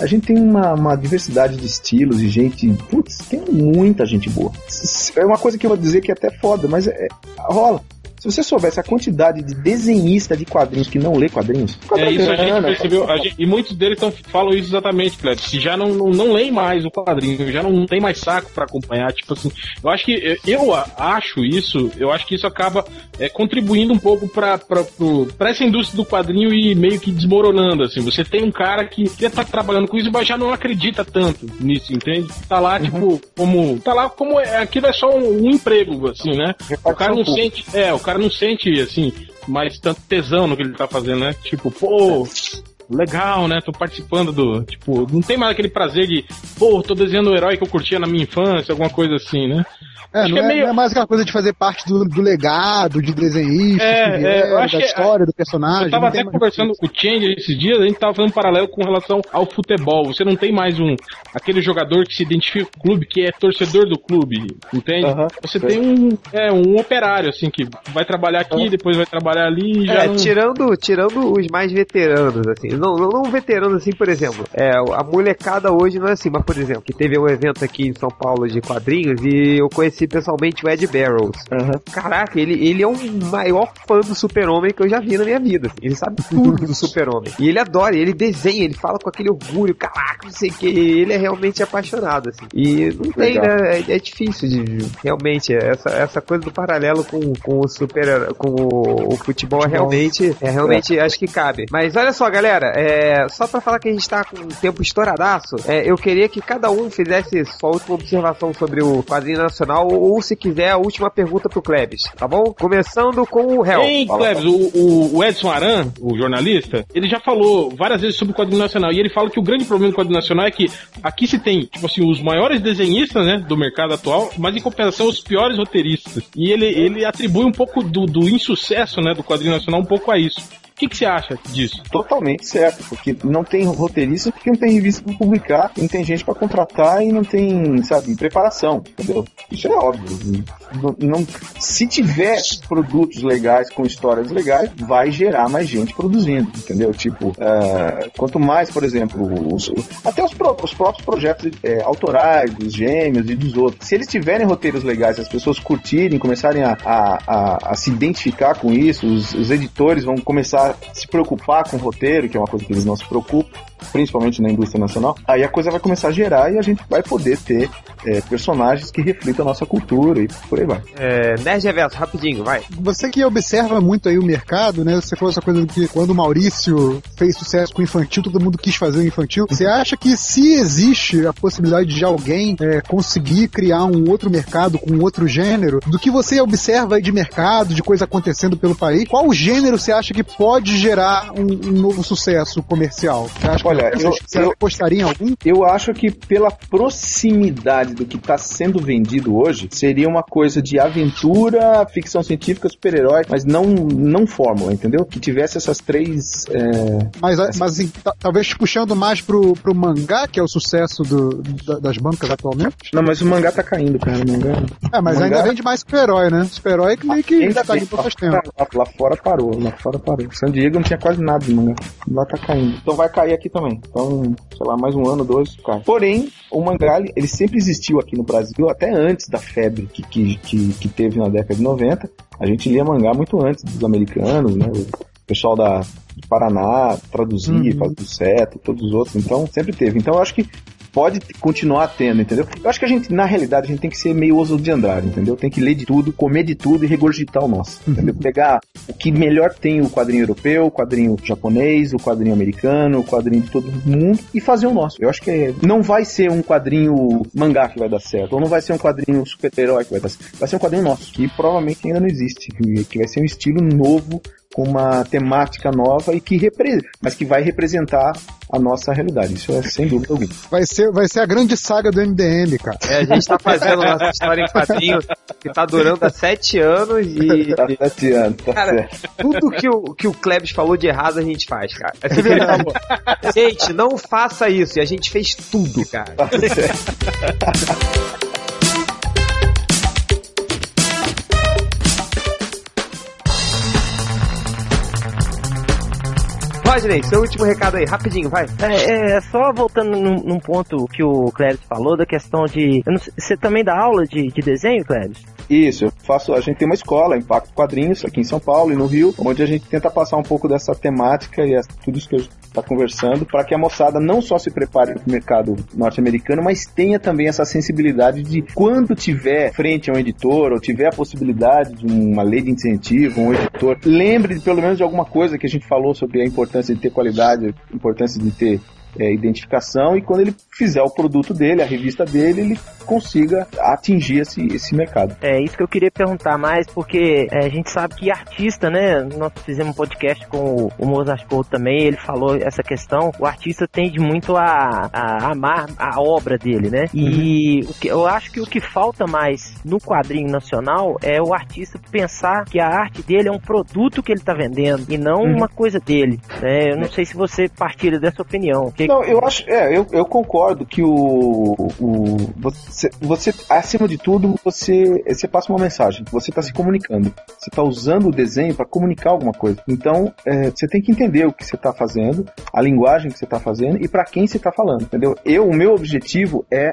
A gente tem uma, uma diversidade de estilos e gente. Putz, tem muita gente boa. É uma coisa que eu vou dizer que é até foda, mas é, rola. Se você soubesse a quantidade de desenhista de quadrinhos que não lê quadrinhos, É isso, a gente percebeu. a gente- e muitos deles tão, falam isso exatamente, Cleber, que já não, não, não leem mais o quadrinho, já não tem mais saco pra acompanhar. Tipo assim, eu acho que eu- acho isso, eu acho que isso acaba é, contribuindo um pouco pra, pra, pro- pra essa indústria do quadrinho e meio que desmoronando. Assim, você tem um cara que já tá trabalhando com isso, mas já não acredita tanto nisso, entende? Tá lá, tipo, como. Tá lá como é, aquilo é só um, um emprego, assim, né? O cara não sente. É, o cara não sente, assim, mais tanto tesão no que ele tá fazendo, né? Tipo, pô. Legal, né? Tô participando do. Tipo, não tem mais aquele prazer de, pô, tô desenhando o herói que eu curtia na minha infância, alguma coisa assim, né? É, Acho não que é é, meio- não é mais aquela coisa de fazer parte do, do legado, de desenhista, É, que é, acho da história, do personagem. Eu tava não até conversando isso. com o Change esses dias, a gente tava fazendo um paralelo com relação ao futebol. Você não tem mais um aquele jogador que se identifica com o clube, que é torcedor do clube, entende? Aham, Você sei. tem um, é, um operário, assim, que vai trabalhar aqui, depois vai trabalhar ali e já É, não... tirando, tirando os mais veteranos, assim. Não, não, não veteranos, assim, por exemplo. É, a molecada hoje não é assim, mas, por exemplo, que teve um evento aqui em São Paulo de quadrinhos e eu conheci pessoalmente o Ed Barrows. Aham. Caraca, ele, ele é o maior fã do Super-Homem que eu já vi na minha vida. assim. Ele sabe tudo do Super-Homem. E ele adora, ele desenha, ele fala com aquele orgulho, caraca, não sei o que. Ele é realmente apaixonado, assim. E não tem, Legal. né? É, é difícil de. Realmente, essa, essa coisa do paralelo com, com o super. com o, o futebol é realmente. É realmente acho que cabe. Mas olha só, galera, é, só pra falar que a gente tá com um tempo estouradaço, é, eu queria que cada um fizesse sua última observação sobre o quadrinho nacional, ou se quiser, a última pergunta pro Klebs, tá bom? Começando com o Hel. Hein, o, o- o Edson Aran, o jornalista, ele já falou várias vezes sobre o quadrinho nacional. E ele fala que o grande problema do quadrinho nacional é que aqui se tem, tipo assim, os maiores desenhistas, né, do mercado atual, mas em compensação os piores roteiristas. E ele, ele atribui um pouco do, do insucesso, né, do quadrinho nacional um pouco a isso. O que, que você acha disso? Totalmente certo, porque não tem roteirista, porque não tem revista pra publicar, não tem gente pra contratar e não tem, sabe, preparação, entendeu? Isso é óbvio. Não, não- se tiver produtos legais com histórias legais, vai gerar mais gente produzindo, entendeu? Tipo, é, quanto mais, por exemplo, os- até os, pró- os próprios projetos é, autorais dos gêmeos e dos outros, se eles tiverem roteiros legais, as pessoas curtirem, começarem a, a- a- a se identificar com isso, os, os editores vão começar se preocupar com o roteiro, que é uma coisa que eles não se preocupam, principalmente na indústria nacional, aí a coisa vai começar a gerar e a gente vai poder ter é, personagens que reflitam a nossa cultura e por aí vai. É, Nerd Reverso, rapidinho, vai. Você que observa muito aí o mercado, né? Você falou essa coisa de que quando o Maurício fez sucesso com o infantil, todo mundo quis fazer o infantil. Você acha que se existe a possibilidade de alguém é, conseguir criar um outro mercado com outro gênero, do que você observa aí de mercado, de coisa acontecendo pelo país, qual gênero você acha que pode gerar um, um novo sucesso comercial? Você acha Olha, eu- você eu- apostaria em algum? Eu acho que pela proximidade do que está sendo vendido hoje, seria uma coisa de aventura, ficção científica, super-herói, mas não, não fórmula, entendeu? Que tivesse essas três. é, Mas, mas assim, ta- talvez puxando mais pro, pro mangá, que é o sucesso do- da- das bancas atualmente. Não, mas o mangá tá caindo, cara. O mangá. É, mas Mangá- ainda vende mais super-herói, né? Super-herói que meio que Ainda tá indo faz lá, tempo. lá, lá fora parou, lá fora parou. San Diego não tinha quase nada de mangá. Lá tá caindo. Então vai cair aqui também. Então, sei lá, mais um ano, dois, cai. Porém, o mangá, ele- sempre existiu aqui no Brasil, até antes da febre que, que, que, que teve na década de 90. A gente lia mangá muito antes dos americanos, né? O pessoal da do Paraná traduzia, Uhum. fazia o todos os outros. Então, sempre teve. Então, eu acho que pode continuar tendo, entendeu? Eu acho que a gente, na realidade, a gente tem que ser meio oso de Andrade, entendeu? Tem que ler de tudo, comer de tudo e regurgitar o nosso, entendeu? Pegar o que melhor tem o quadrinho europeu, o quadrinho japonês, o quadrinho americano, o quadrinho de todo mundo e fazer o nosso. Eu acho que é- não vai ser um quadrinho mangá que vai dar certo, ou não vai ser um quadrinho super-herói que vai dar certo. Vai ser um quadrinho nosso, que provavelmente ainda não existe, que vai ser um estilo novo com uma temática nova e que repre... mas que vai representar a nossa realidade. Isso é sem dúvida alguma. Vai ser, vai ser a grande saga do MDM, cara. É, a gente tá fazendo nossa história em quadrinho que tá durando há sete anos e. Tá sete anos, tá cara, certo. tudo que o, que o Klebs falou de errado a gente faz, cara. É falou. Gente, não faça isso. E a gente fez tudo, cara. Tá certo. Rodney, seu último recado aí, rapidinho, vai. É, é só voltando num, num ponto que o Cléris falou, da questão de. sei, você também dá aula de, de desenho, Cléris? Isso, eu faço. A gente tem uma escola, Impacto Quadrinhos, aqui em São Paulo e no Rio, onde a gente tenta passar um pouco dessa temática e tudo isso que a gente está conversando, para que a moçada não só se prepare para o mercado norte-americano, mas tenha também essa sensibilidade de quando tiver frente a um editor ou tiver a possibilidade de uma lei de incentivo, um editor, lembre pelo menos de alguma coisa que a gente falou sobre a importância de ter qualidade, a importância de ter é, identificação e quando ele fizer o produto dele, a revista dele, ele consiga atingir esse, esse mercado. É isso que eu queria perguntar mais, porque é, a gente sabe que artista, né? Nós fizemos um podcast com o, o Mozart Couto também, ele falou essa questão. O artista tende muito a, a amar a obra dele, né? E o que, eu acho que o que falta mais no quadrinho nacional é o artista pensar que a arte dele é um produto que ele tá vendendo e não uma coisa dele. né? Eu não sei se você partilha dessa opinião. Que- Não, eu acho, é, eu, eu concordo que o, o você, você, acima de tudo, você, você passa uma mensagem, você está se comunicando, você está usando o desenho para comunicar alguma coisa. Então, é, você tem que entender o que você está fazendo, a linguagem que você está fazendo e para quem você está falando, entendeu? Eu, o meu objetivo é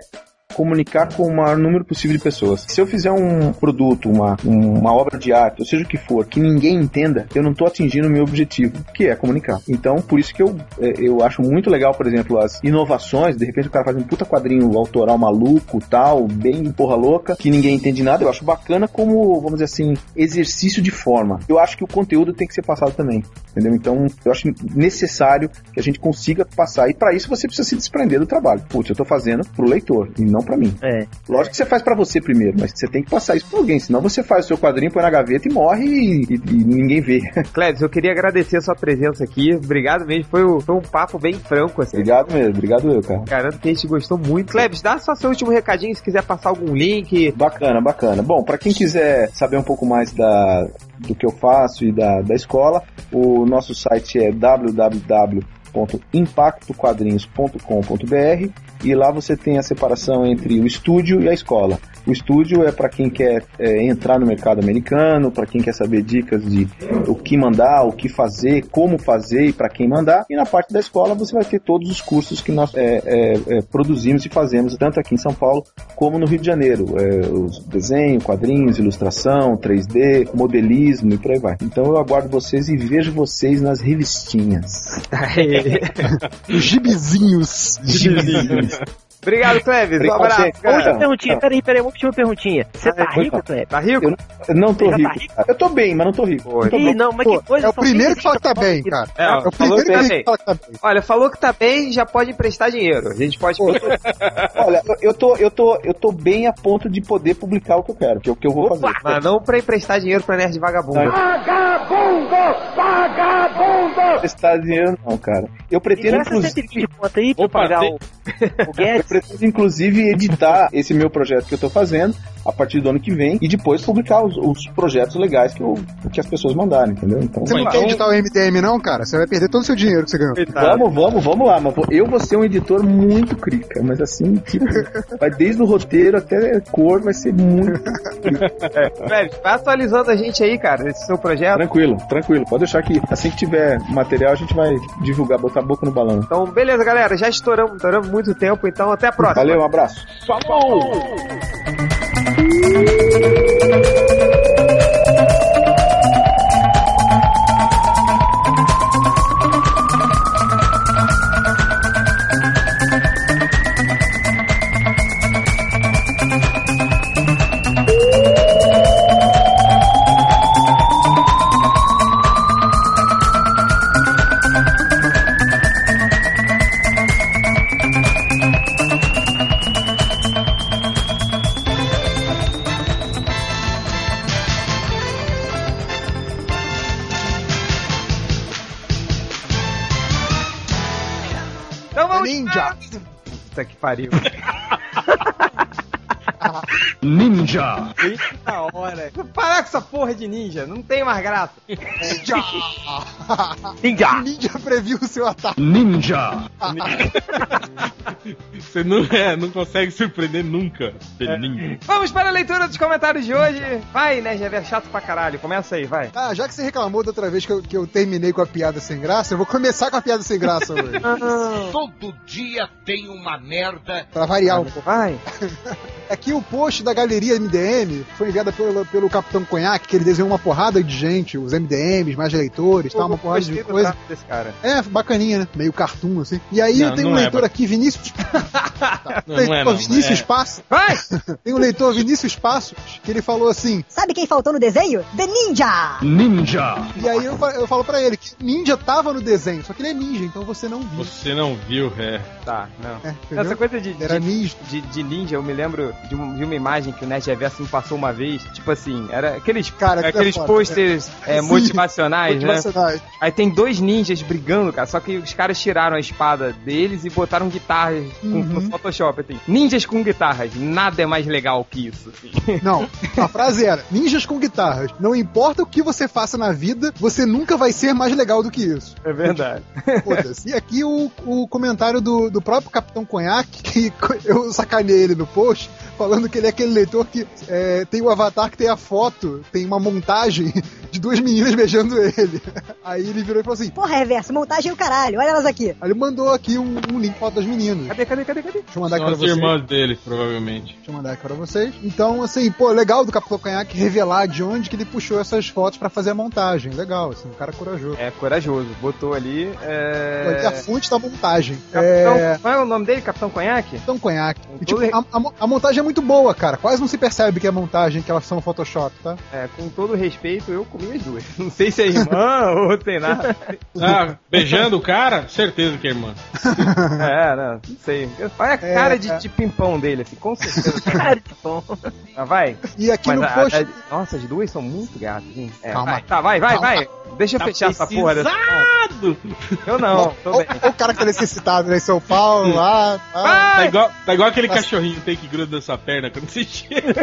comunicar com o maior número possível de pessoas. Se eu fizer um produto, uma, uma obra de arte, ou seja o que for, que ninguém entenda, eu não estou atingindo o meu objetivo, que é comunicar. Então, por isso que eu, é, eu acho muito legal, por exemplo, as inovações, de repente o cara faz um puta quadrinho autoral maluco, tal, bem porra louca, que ninguém entende nada, eu acho bacana como, vamos dizer assim, exercício de forma. Eu acho que o conteúdo tem que ser passado também, entendeu? Então, eu acho necessário que a gente consiga passar, e para isso você precisa se desprender do trabalho. Putz, eu tô fazendo pro leitor, e não para mim. É, Lógico que você faz pra você primeiro, mas você tem que passar isso pra alguém, senão você faz o seu quadrinho, põe na gaveta e morre e, e- e ninguém vê. Cleves, eu queria agradecer a sua presença aqui. Obrigado mesmo. Foi, o- foi um papo bem franco, assim. obrigado mesmo, obrigado eu, cara. Garanto que a gente gostou muito. Cleves, dá só seu último recadinho se quiser passar algum link. Bacana, bacana. Bom, pra quem quiser saber um pouco mais da, do que eu faço e da, da escola, o nosso site é www.impactoquadrinhos.com.br e lá você tem a separação entre o estúdio e a escola. O estúdio é para quem quer é, entrar no mercado americano, para quem quer saber dicas de o que mandar, o que fazer, como fazer e para quem mandar. E na parte da escola você vai ter todos os cursos que nós é, é, é, produzimos e fazemos, tanto aqui em São Paulo como no Rio de Janeiro. É, os desenho, quadrinhos, ilustração, 3D, modelismo e por aí vai. Então eu aguardo vocês e vejo vocês nas revistinhas. Os gibizinhos. Obrigado, Cleves. Um abraço, cara. Última Então, perguntinha, peraí, peraí, uma última perguntinha. Você tá Ah, rico, Cleber? Tá rico? Eu Eu não tô tá rico. Eu tô bem, mas não tô rico. Tô Ih, não, mas que coisa. é o primeiro que fala que tá difíceis, bem, cara. É, É o primeiro que tá que fala que tá bem. Olha, falou que tá bem, já pode emprestar dinheiro. A gente pode. Olha, eu tô, eu, tô, eu tô bem a ponto de poder publicar o que eu quero, que é o que eu vou fazer. Mas não pra emprestar dinheiro pra nerd vagabundo. Prestar dinheiro não, cara. Eu pretendo, Empresta inclusive, 120 conto aí pra Opa, pagar tem- o, o Guedes. pretendo, inclusive, editar esse meu projeto que eu tô fazendo a partir do ano que vem e depois publicar os, os projetos legais que, eu, que as pessoas mandarem, entendeu? Então, Você não quer editar o MDM, não, cara? Você vai perder todo o seu dinheiro que você ganhou. Vamos, vamos, vamos lá. Mas eu vou ser um editor muito crica, mas assim, tipo, vai desde o roteiro até a cor, vai ser muito Cleves, vai atualizando a gente aí, cara, esse seu projeto. tranquilo, tranquilo. Pode deixar que assim que tiver material a gente vai divulgar, botar a boca no balão. Então, beleza, galera. Já estouramos, estouramos muito tempo, então até a próxima. Valeu, um abraço. Falou! Pariu. Ninja! Eita hora. Parar com essa porra de ninja. Não tem mais graça. Ninja! Ninja! Ninja previu o seu ataque. Ninja! Você não, é, não consegue surpreender nunca. Ninja. Vamos para a leitura dos comentários de hoje. Vai, né, Javier? Chato pra caralho. Começa aí, vai. Ah, já que você reclamou da outra vez que eu, que eu terminei com a piada sem graça, eu vou começar com a piada sem graça hoje. Todo dia tem uma merda. pra variar um pouco. Vai. Aqui o post da galeria MDM foi enviado pelo, pelo Capitão Conhaque, que ele desenhou uma porrada de gente, os MDMs, mais leitores, tal, uma porrada de coisa. desse cara. É, bacaninha, né? Meio cartoon, assim. E aí Não, tem um não é leitor aqui, Vinícius. Não, não é, não. Vinícius É. Passos. Vai! Tem um leitor, Vinícius Passos, que ele falou assim. Sabe quem faltou no desenho? The Ninja! Ninja! E aí eu, eu falo pra ele que ninja tava no desenho, só que ele é ninja, então você não viu. Você não viu, é. Tá, não. É? Essa coisa de, Era de, ninja. de, de ninja, eu me lembro de, um- de uma imagem que o Nerd Reverso me passou uma vez. Tipo assim, era aqueles, Cara, é aqueles foda, posters é, Sim. motivacionais, né? Motivacionais. Aí tem dois ninjas brigando, cara. Só que os caras tiraram a espada deles e botaram guitarras com- Uhum. no Photoshop. Assim. Ninjas com guitarras. Nada é mais legal que isso. assim. Não, a frase era: ninjas com guitarras. Não importa o que você faça na vida, você nunca vai ser mais legal do que isso. É verdade. Foda-se. E aqui o, o comentário do, do próprio Capitão Conhaque, que eu sacanei ele no post, falando que ele é aquele leitor que é, tem o avatar que tem a foto, tem uma montagem de duas meninas beijando ele. Aí ele virou e falou assim: Porra, reverso, montagem é o caralho, olha elas aqui. Aí ele mandou aqui um, um link foto das meninas. Cadê, cadê, cadê, cadê? Deixa eu mandar aqui pra as vocês. irmãs dele, provavelmente. Deixa eu mandar aqui pra vocês. Então, assim, pô, legal do Capitão Conhaque revelar de onde que ele puxou essas fotos pra fazer a montagem. Legal, assim, um cara corajoso. É corajoso. Botou ali. Aqui a É... fonte da montagem. Capitão, É. Qual é o nome dele? Capitão Conhaque? Capitão Conhaque. E, tipo, a, a mo- a montagem é muito boa, cara. Quase não se percebe que é montagem, que elas são Photoshop, tá? É, com todo respeito, eu comi as duas. Não sei se é irmã ou tem nada. Ah, beijando o cara? Certeza que é irmã. É, não, não sei. Olha a É, cara de, é. de pimpão dele, assim, com certeza. Cara de bom. Ah, vai. E aqui Mas no a- post. a- nossa, as duas são muito gatas, hein? É, Calma. vai, tá, vai, vai, Calma. vai. Deixa eu Tá fechar essa porra dessa. precisado. Eu não, tô bem. O cara que tá necessitado né, em São Paulo, lá, lá, Tá igual, tá igual aquele Nossa. cachorrinho tem que gruda nessa perna quando você chega.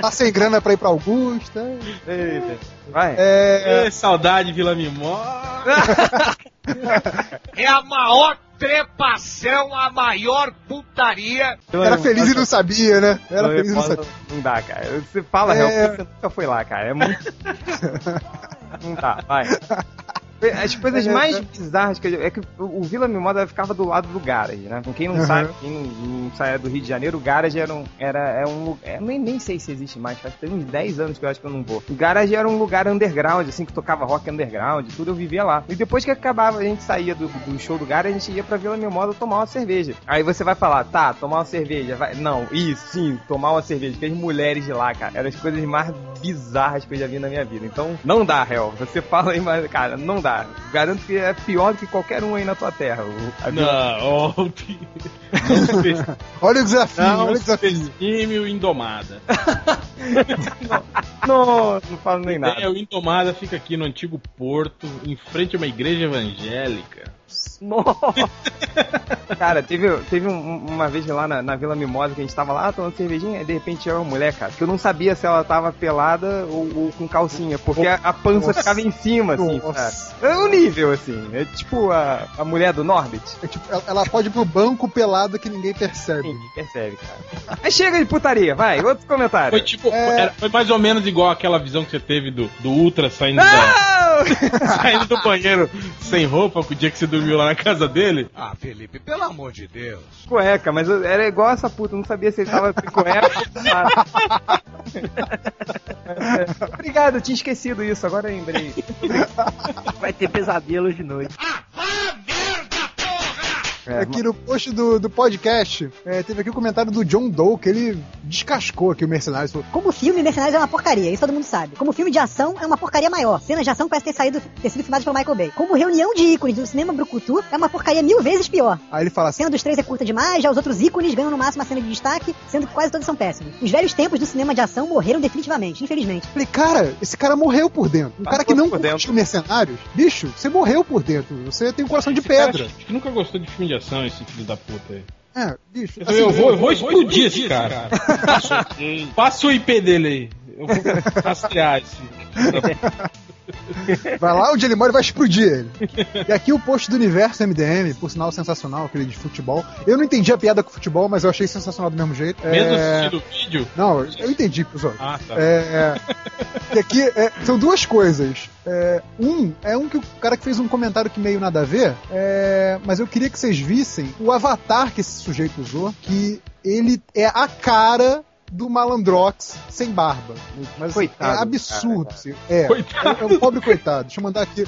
tá sem grana pra ir pra Augusta. Eita. Vai. É. É, saudade, Vila Mimosa. É a maior trepação, a maior putaria. Era feliz e não sabia, né? Era Não, feliz e não sabia. não dá, cara. Você fala, É. real, você nunca foi lá, cara. É muito. não dá, vai. As coisas É, mais é. bizarras que eu, é que o Vila Mimosa ficava do lado do Garage, né? Com quem não Uhum. sabe, quem não, não sai do Rio de Janeiro, o Garage era um. Era, é um lugar. é, nem, nem sei se existe mais, faz uns 10 anos que eu acho que eu não vou. O Garage era um lugar underground, assim, que tocava rock underground, tudo eu vivia lá. E depois que acabava, a gente saía do, do show do Garage, a gente ia pra Vila Mimosa tomar uma cerveja. Aí você vai falar, tá, tomar uma cerveja. Vai... Não, isso, sim, tomar uma cerveja. Porque as mulheres de lá, cara, eram as coisas mais bizarras que eu já vi na minha vida. Então, não dá, réu. Você fala aí, mas, cara, não dá. Garanto que é pior do que qualquer um aí na tua terra. Não, não subestime Olha o desafio, não olha o desafio. subestime o Indomada. Não, não falo nem nada. É, o Indomada fica aqui no antigo Porto, em frente a uma igreja evangélica. Nossa. Cara, teve, teve um- uma vez lá na, na Vila Mimosa que a gente tava lá tomando cervejinha e de repente tinha uma mulher, cara, que eu não sabia se ela tava pelada ou, ou com calcinha, porque a, a pança Nossa. ficava em cima, assim, Nossa. sabe? É um nível, assim. É tipo a, a mulher do Norbit. É tipo, ela- pode ir pro banco pelada que ninguém percebe. Ninguém percebe, cara. Aí chega de putaria, vai, outro comentário. Foi tipo, É. era- foi mais ou menos igual aquela visão que você teve do, do Ultra saindo, da, Não! saindo do banheiro sem roupa, com o dia que você dormiu lá na casa dele. Ah, Felipe, pelo amor de Deus. Cueca, mas eu- era igual essa puta, não sabia se ele tava com cueca ou. Obrigado, eu tinha esquecido isso, agora eu lembrei. Vai ter pesadelos de noite. É, Aqui no post do, do podcast, é, teve aqui o comentário do John Doe, que ele descascou aqui o Mercenários. Falou, Como filme, Mercenários é uma porcaria, isso todo mundo sabe. Como filme de ação, é uma porcaria maior. Cenas de ação parecem ter, saído, ter sido filmadas pelo Michael Bay. Como reunião de ícones do cinema brucutu, é uma porcaria mil vezes pior. Aí ele fala A assim, cena dos três é curta demais, já os outros ícones ganham no máximo a cena de destaque, sendo que quase todos são péssimos. Os velhos tempos do cinema de ação morreram definitivamente, infelizmente. falei, cara, esse cara morreu por dentro. Um Tá cara que não dentro. Mercenários, bicho, você morreu por dentro. Você tem um coração de Esse cara pedra. acho que nunca gostou de filme de judiação, esse filho da puta aí. É, bicho. Eu, eu vou, eu vou explodir esse cara. Passa, passa o IP dele aí. Eu vou rastrear esse. Vai lá onde ele mora e vai explodir ele. E aqui o post do Universo MDM, por sinal sensacional, aquele de futebol. Eu não entendi a piada com futebol, mas eu achei sensacional do mesmo jeito. Mesmo É, assistindo o vídeo? Não, eu entendi, pessoal. Ah, tá. É, e aqui é, são duas coisas. É, um é um que o cara que fez um comentário que meio nada a ver, é, mas eu queria que vocês vissem o avatar que esse sujeito usou, que ele é a cara do Malandrox sem barba. Mas Coitado, é absurdo. cara, assim. É, Coitado. é um pobre coitado. Deixa eu mandar aqui,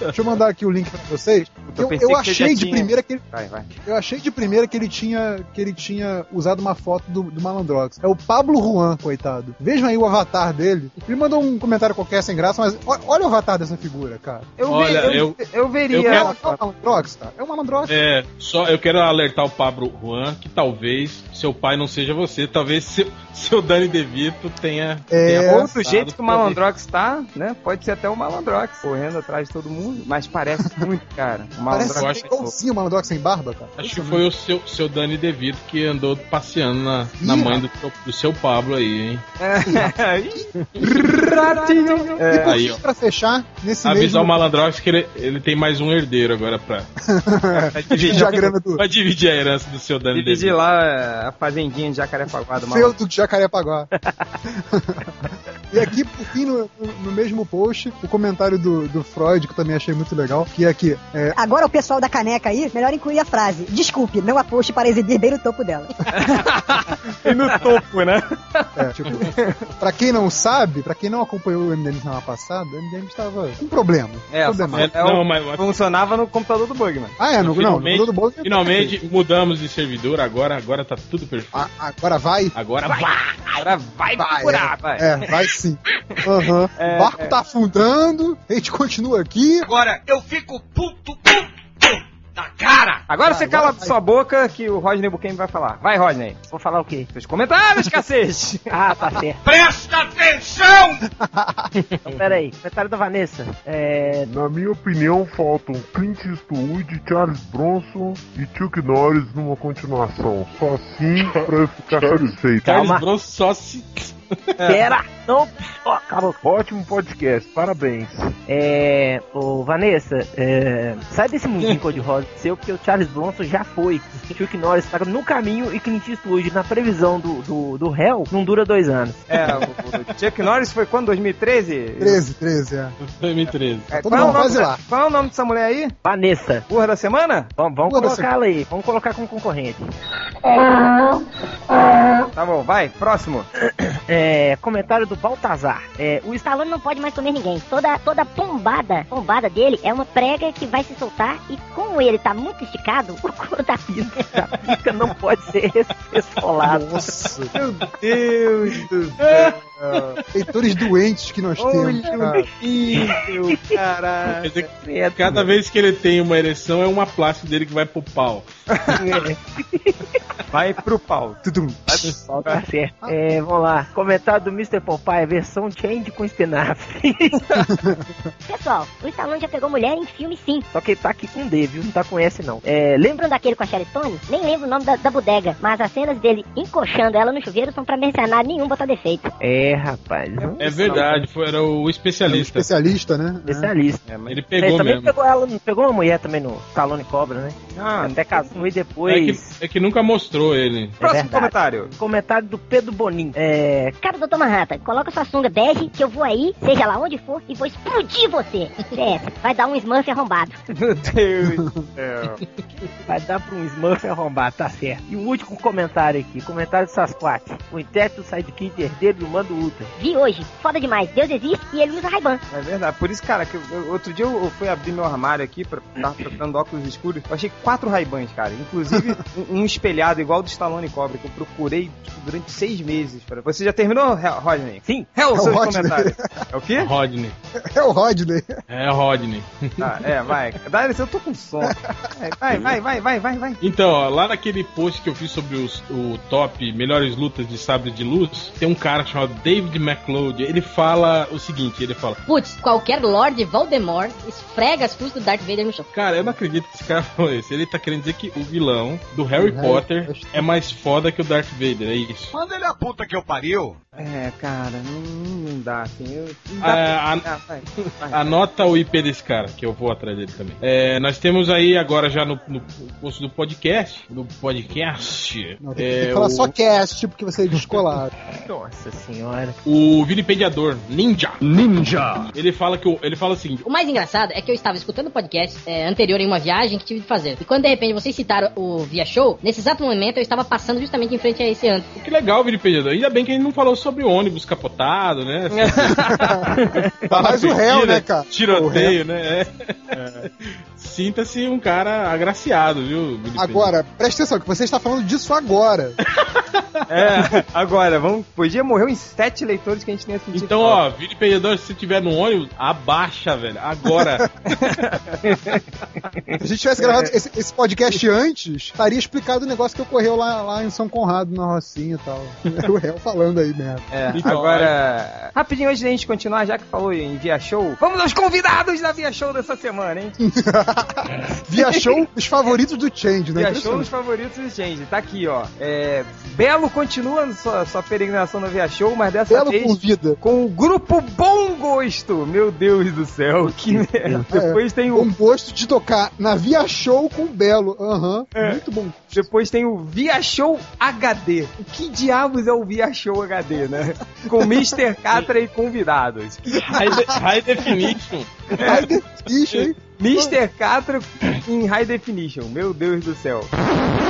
deixa eu mandar aqui o link pra vocês. Eu, eu você achei de tinha- primeira que ele, Vai, vai. eu achei de primeira que ele tinha que ele tinha usado uma foto do, do Malandrox. É o Pablo Juan, coitado. Vejam aí o avatar dele. Ele mandou um comentário qualquer sem graça, mas olha o avatar dessa figura, cara. Eu, Olha, ve- eu, eu veria. eu É, quero- o- é o Malandrox, cara. É o Malandrox. É, só eu quero alertar o Pablo Juan que talvez seu pai não seja você, talvez seu, seu Dani DeVito tenha. É, tenha Ou do jeito que o. Malandrox tá, né? Pode ser até o Malandrox correndo atrás de todo mundo, mas parece muito, cara. O Parece Malandrox acho que- igualzinho o Malandrox sem barba, cara. Acho que foi o seu, seu Dani DeVito que andou passeando na, na mãe do, seu- do seu Pablo aí, hein? Ratinho. E É, por aí, fim, ó. pra fechar, nesse Avisar mesmo... o Malandrox que ele, ele tem mais um herdeiro agora pra, dividir a grana do pra dividir a herança do seu Dani Dividir DeVito. lá é, a fazendinha de Jacarepaguá do feudo Malandrox. de Jacarepaguá. e aqui, por fim, no, no mesmo post, o comentário do, do Freud, que eu também achei muito legal, que é aqui, é, Agora o pessoal da caneca aí, melhor incluir a frase: Desculpe, não aposte para exibir bem no topo dela. E no topo, né? É, tipo, pra quem não sabe, pra quem não acompanhou o MDM semana passada, o MDM estava com problema. É, problema. É, É o- não, mas, Funcionava no computador do Bugman. Ah, é, no, não, no finalmente- computador do Bolo tá finalmente mudamos de servidor, agora, agora tá tudo perfeito. perfeito. Ah, agora vai? Agora vai! Agora vai, Vai, procurar, vai. É, vai sim. Aham. É, o barco é. tá afundando, a gente continua aqui. Agora eu fico puto, puto da cara. Agora Vai, você cala vai. sua boca que o Rodney Buquem vai falar. Vai, Rodney. Vou falar o quê? Seus comentários, cacete. Ah, tá certo. Presta atenção! Então, pera aí. Comentário da Vanessa. É. Na minha opinião, faltam Clint Eastwood, Charles Bronson e Chuck Norris numa continuação. Só assim pra eu ficar satisfeito. Charles Bronson só se. Pera! Não! Ó, calma. Ótimo podcast, parabéns. É. Ô, Vanessa, é, sai desse mundinho cor-de-rosa seu, porque o Charles Bronson já foi. Chuck Norris tá no caminho e Clint Eastwood, na previsão do, do, do réu, não dura dois anos. É, o, o Chuck Norris foi quando? 2013? 13, 13, é. 2013. É, Todo qual, é o nome, lá. qual é o nome dessa mulher aí? Vanessa, Burra da semana? vamos, vamos colocar ela aí. Vamos colocar como concorrente. Tá bom, vai, próximo. É, comentário do Baltazar. É, O Stallone não pode mais comer ninguém. Toda, toda pombada, pombada dele é uma prega que vai se soltar e como ele tá muito esticado, o couro tá fino. a pica não pode ser esfolada. Nossa, Meu Deus do céu. Leitores doentes que nós temos. cara. Horrível, caralho. Dizer, Cada vez que ele tem uma ereção, é uma plástica dele que vai pro pau. Vai pro pau. Tudum. Ó, tá certo. É, vamos lá. Comentário do Mr. Popeye, versão change com espinafre. Pessoal, o Stallone já pegou mulher em filme sim. Só que ele tá aqui com D, viu? Não tá com S, não. É, Lembram daquele com a Sherry Stone? Nem lembro o nome da, da bodega, mas as cenas dele encoxando ela no chuveiro são pra mercenário nenhum botar defeito. É, rapaz. Não É verdade, foi, era o É um especialista. especialista, né? especialista. É, mas... Ele Ele pegou também mesmo. pegou ela, pegou uma mulher também no Stallone Cobra, né? Ah, Até casou e É que, depois. é que nunca mostrou ele. próximo verdade. comentário. Comentário do Pedro Bonin. É. Cara, doutor Manhattan, coloca sua sunga bege que eu vou aí, seja lá onde for, e vou explodir você. PS, vai dar um Smurf arrombado. Meu Deus do céu. Vai dar pra um Smurf arrombar, tá certo. E o último comentário aqui, comentário do Sasquatch. O intérprete do sidekick herdeiro do Mando Ultra. Vi hoje, foda demais, Deus existe e ele usa Ray-Ban. É verdade. Por isso, cara, que eu- outro dia eu, eu fui abrir meu armário aqui pra tava procurando óculos escuros. Eu achei quatro Ray-Bans, cara. Inclusive um, um espelhado igual do Stallone Cobra, que eu procurei tipo, durante seis meses. Pra... Você já terminou, Rodney? Sim. É o É o seu Rodney. comentário. É o quê? Rodney. É o Rodney. É Rodney. Tá, é, vai. Dá eu tô com sono. Vai, vai, vai, vai, vai, vai. Então, ó, lá naquele post que eu fiz sobre os, o top melhores lutas de sabre de luz, tem um cara chamado David McLeod, ele fala o seguinte, ele fala, Putz, qualquer Lord Voldemort esfrega as cruzes do Darth Vader no chão. cara, eu não acredito que esse cara falou isso. Ele tá querendo dizer que o vilão do Harry Potter é mais foda que o Darth Vader, é isso. Manda ele a puta que eu pariu. É, cara, não, não dá, assim. Eu, não dá Ah, pra- a- Ah, vai, vai. Anota o IP desse cara, que eu vou atrás dele também. É, nós temos aí agora já no, no posto do podcast, do podcast, Não, tem, é, que falar o, só cast, porque você é descolado. Nossa senhora. o vilipendiador Ninja. Ninja. Ele fala que o, ele fala o seguinte. O mais engraçado é que eu estava escutando o podcast é, anterior em uma viagem que tive de fazer. E quando de repente vocês citaram o Via Show, nesse exato momento eu estava passando justamente em frente a esse antro. Que legal, vilipendiador. Ainda bem que gente não falou sobre ônibus capotado, né? Tá mais o réu, né, cara? Tiroteio, né? É. Sinta-se um cara agraciado, viu? vilipendiador? Agora, presta atenção, que você está falando disso agora. É, agora, vamos, podia morrer uns sete leitores que a gente nem sentir Então, ó, vilipendiador, se tiver no ônibus, abaixa, velho. Agora. Se a gente tivesse gravado esse, esse podcast antes, estaria explicado o negócio que ocorreu lá, lá em São Conrado, na Rocinha e tal. o réu falando aí É, Então, agora, rapidinho antes da gente continuar, já que falou em Via Show, vamos aos convidados da Via Show dessa semana, hein? Via show, os favoritos do Change, né? Via Show dos favoritos do Change. Tá aqui, ó. É, Belo continua sua, sua peregrinação na Via Show, mas dessa Belo vez por vida. com o grupo Bom Gosto. Meu Deus do céu, que merda. Depois tem o Com gosto de tocar na Via Show com o Belo. Aham, muito bom. Depois tem o Via Show HD. O que diabos é o Via Show HD, né? Com Mr. Catra e convidados. High, de- high definition. Ai, definition, hein? Mr. Catra em High Definition. Meu Deus do céu.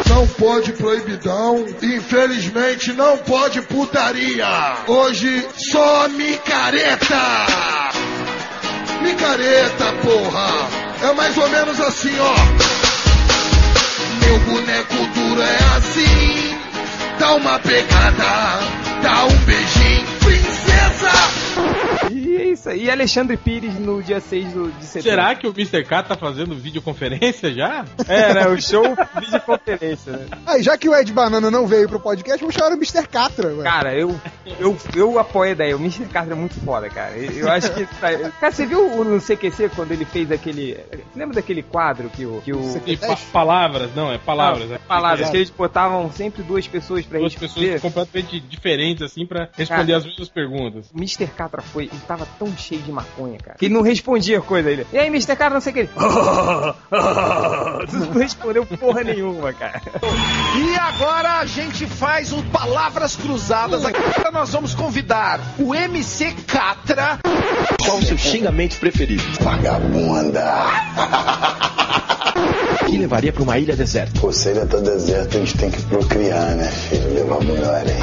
Não pode proibidão, infelizmente não pode putaria. Hoje só micareta. Micareta, porra. É mais ou menos assim, ó. Boneco duro é assim. Dá uma pegada, dá um beijinho, isso aí. E Alexandre Pires no dia 6 do- de setembro. Será que o Mr. K tá fazendo videoconferência já? É, né? O show videoconferência, né? Aí, já que o Ed Banana não veio pro podcast, vamos chamar o Mr. Catra. ué. Cara, eu, eu, eu apoio a ideia. O Mr. Catra é muito foda, cara. Eu, acho que. Cara, você viu o- no CQC quando ele fez aquele. Lembra daquele quadro que o. Que o pa- palavras, não, é palavras. Não, é. palavras, que eles botavam sempre duas pessoas pra Duas responder. pessoas completamente diferentes, assim, pra responder Cara. as mesmas perguntas. O Mr. Catra foi, ele tava tão cheio de maconha, cara. Que ele não respondia coisa ele. E aí, Mr. Catra, não sei o que ele. não respondeu porra nenhuma, cara. E agora a gente faz o Palavras Cruzadas. Agora nós vamos convidar o MC Catra. Qual o seu xingamento preferido? Vagabunda. Que levaria pra uma ilha deserta? Pô, se ele tá deserto, a gente tem que procriar, né, filho? Levar melhor, hein?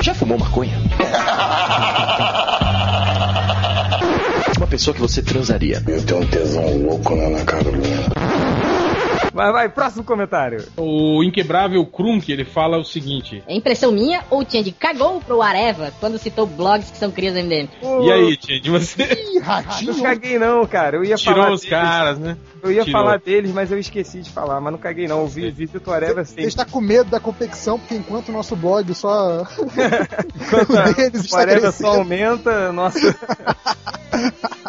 Já fumou maconha? Uma pessoa que você transaria. Eu tenho um tesão louco na Ana Carolina. Vai, vai, próximo comentário. O inquebrável Krunk, ele fala o seguinte. É impressão minha ou o Change cagou pro Areva quando citou blogs que são crias do MDM? E aí, Tia, de você Ih, ratinho. Não caguei não, cara. Eu ia tirou falar os deles. caras, né? Eu ia Tirou. falar deles, mas eu esqueci de falar. Mas não caguei não. Eu vi, vi o Areva Você sempre. está com medo da competição, porque enquanto o nosso blog só. Enquanto o Areva só aumenta, nossa.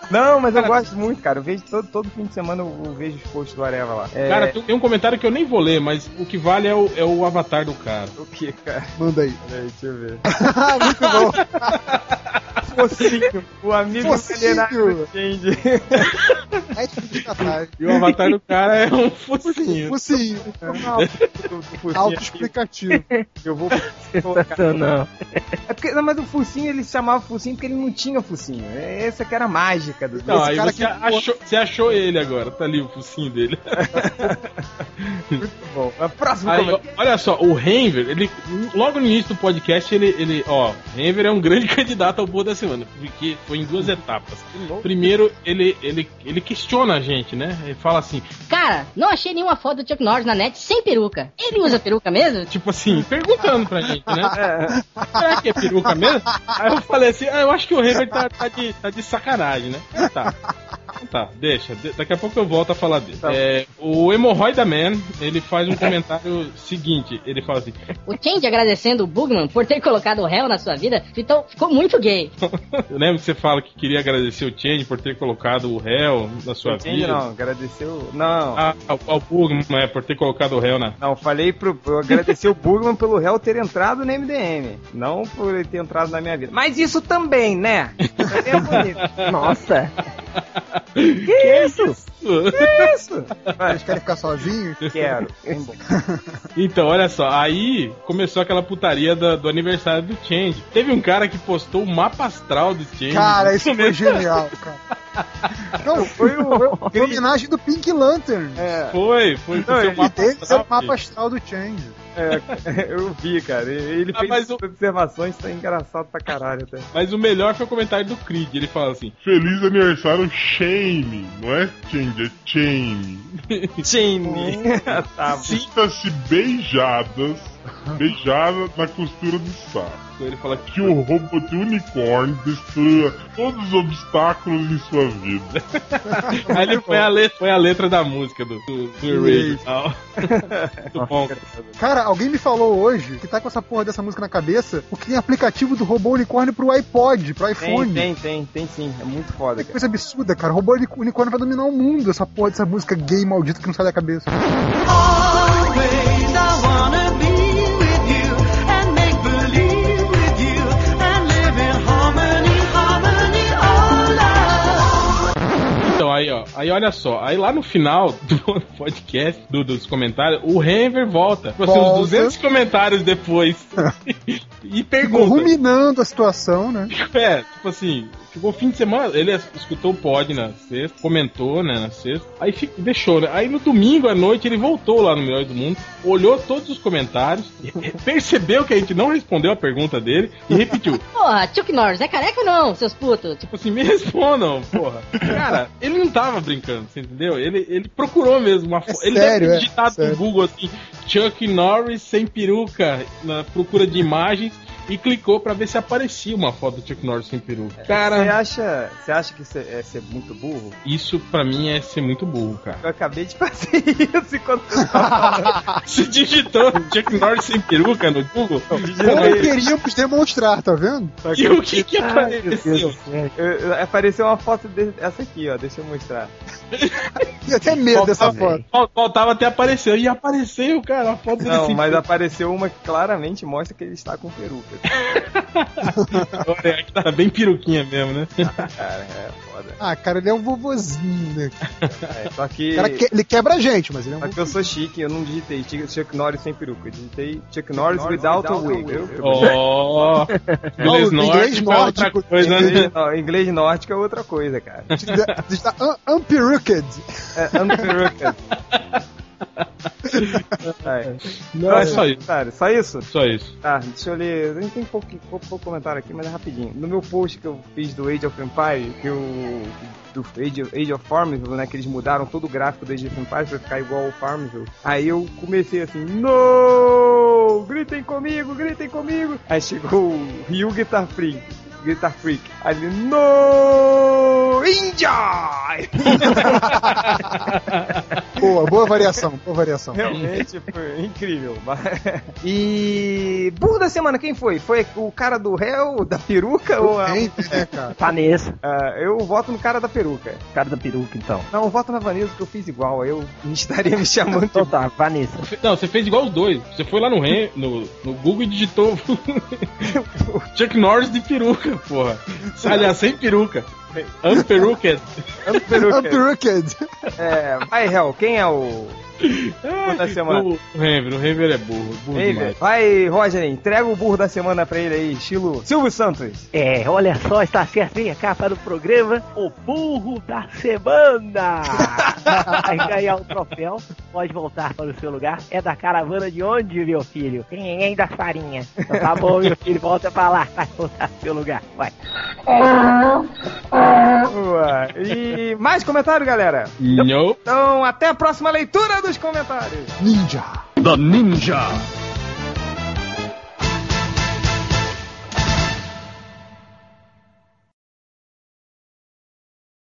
Não, mas eu gosto muito, cara. Eu vejo todo, todo fim de semana eu, eu vejo os posts do Areva lá. É, Cara, tem tem um comentário que eu nem vou ler, mas o que vale é o, é o avatar do cara. o que, cara? Manda aí. Peraí, deixa eu ver. muito bom. Focinho, o amigo do Change. É. E o avatar do cara é um focinho. Focinho. Focinho Autoexplicativo. Eu vou colocar. Não. É porque, não, mas o focinho ele se chamava focinho porque ele não tinha focinho. É essa que era a mágica do Não, aí cara você que- achou, você achou ele agora, tá ali o focinho dele. Muito bom. Aí, olha só, o Renver, ele logo no início do podcast, ele, ele ó, Renver é um grande candidato ao boa da semana, porque foi em duas etapas. Primeiro, ele, ele, ele questiona a gente, né? Ele fala assim, Cara, não achei nenhuma foto do Chuck Norris na net sem peruca. Ele usa peruca mesmo? tipo assim, perguntando pra gente, né? Será que é peruca mesmo? Aí eu falei assim, ah, eu acho que o Renver tá, tá, de, tá de sacanagem, né? Ah, Tá. Tá, deixa. De- daqui a pouco eu volto a falar dele. É, o Hemorroida Man, ele faz um comentário seguinte. Ele fala assim: O Change agradecendo o Bugman por ter colocado o réu na sua vida ficou, ficou muito gay. Eu lembro que você fala que queria agradecer o Change por ter colocado o réu na sua vida. não, agradeceu. Não. Ah, ao, ao Bugman, é, por ter colocado o réu na. Não, falei pro. Eu agradeci o Bugman pelo réu ter entrado no MDM. Não por ele ter entrado na minha vida. Mas isso também, né? Também é bonito. Nossa. Que isso? Que isso? Vocês querem ficar sozinhos? Quero. Então, olha só, aí começou aquela putaria da- do aniversário do Change. Teve um cara que postou o mapa astral do Change. Cara, isso foi genial, cara. Não, foi o, foi homenagem do Pink Lantern. É. Foi, foi. Não, foi ele dele é o mapa astral do Change. É, eu vi, cara. Ele Ah, fez mas o- observações, tá engraçado pra caralho até. Mas o melhor foi o comentário do Creed. Ele fala assim: Feliz aniversário, Shane. Não é Change, é Chain. Chain. tá. Sinta-se beijadas, beijada na costura do saco. Ele fala que o robô de unicórnio destrua todos os obstáculos em sua vida. Aí ele põe a, letra, põe a letra da música do, do, do e tal. Muito bom. Cara, alguém me falou hoje que tá com essa porra dessa música na cabeça, porque tem aplicativo do robô unicórnio pro iPod, pro Tem, iPhone. tem, tem, tem sim. É muito foda, Que cara. coisa absurda, cara. O robô uni- unicórnio vai dominar o mundo, essa porra dessa música gay maldita que não sai da cabeça. Então, ó. Aí olha só. Aí lá no final do podcast, do- dos comentários, o Henver volta. Tipo assim, uns Volta. 200 comentários depois. e Ficou pergunta. ruminando a situação, né? É, tipo assim, ficou o fim de semana, ele escutou o pod na sexta, comentou, né, na sexta, aí fi- deixou, né? Aí no domingo à noite ele voltou lá no Melhor do Mundo, olhou todos os comentários, percebeu que a gente não respondeu a pergunta dele e repetiu. Porra, Chuck Norris, é careca ou não, seus putos? Tipo assim, me respondam, porra. Cara, ele não tava brincando, você entendeu? Ele, ele procurou mesmo uma foto. ele sério, deve é, ter digitado sério. no Google assim, Chuck Norris sem peruca, na procura de imagens, e clicou pra ver se aparecia uma foto do Chuck Norris sem peruca. Você Cara, acha, você acha que isso é, é ser muito burro? isso pra mim é ser muito burro, cara. Eu acabei de fazer isso enquanto você tava. Você digitou Chuck Norris sem peruca no Google? Como queríamos demonstrar, tá vendo? E o que que Ai, apareceu? Eu- eu- Apareceu uma foto dessa aqui, ó. Deixa eu mostrar. Tinha até medo dessa foto. Fal- Faltava até aparecer. E apareceu, cara, a foto dele Não, mas peruca. apareceu uma que claramente mostra que ele está com peruca. Olha, que tá bem peruquinha mesmo, né? Cara, é foda. Ah, cara, ele é um vovozinho, né? É, só que. O cara que- ele quebra a gente, mas ele é um Só que eu sou chique, eu não digitei Chuck Norris sem peruca. Eu digitei Chuck Norris without a wig. Ó, inglês nórdico inglês é outra nórdico. coisa, né? Inglês, não, inglês nórdico é outra coisa, cara. Está un- unperucked. É unperuca. É. Não, é só isso. Cara, só isso? Só isso. Tá, deixa eu ler. A gente tem pouco, pouco, pouco comentário aqui, mas é rapidinho. No meu post que eu fiz do Age of Empire, que eu. Do Age of, Age of Farmville, né? Que eles mudaram todo o gráfico do Age of Empire pra ficar igual ao Farmville. Aí eu comecei assim, no! Gritem comigo, gritem comigo! Aí chegou o Ryu Guitar Freak. Guitar Freak. Aí ele, no! Índia! Boa, boa variação, boa variação. Realmente foi incrível. E. Burro da semana, quem foi? Foi o cara do réu, da peruca ou a. Né, cara? Vanessa. Ah, eu voto no cara da peruca. Cara da peruca, então. Não, eu voto na Vanessa que eu fiz igual. Eu estaria me chamando Então de. tá, Vanessa. Não, você fez igual os dois. Você foi lá no, no, no Google e digitou Chuck Norris de peruca, porra. Aliás, sem peruca. Unperuca. peruca. Unperucked. É, vai, réu, quem é o. Burro da semana. O o Renver é burro. burro vai, Roger, entrega o burro da semana pra ele aí, estilo Silvio Santos. É, olha só, está certinha a capa do programa, o burro da semana. Vai ganhar o troféu, pode voltar para o seu lugar. É da caravana de onde, meu filho? Quem da farinha? Então tá bom, meu filho, volta pra lá, vai voltar pro seu lugar, vai. Boa. E mais comentário, galera? Não. Então, até a próxima leitura dos comentários. Ninja. The Ninja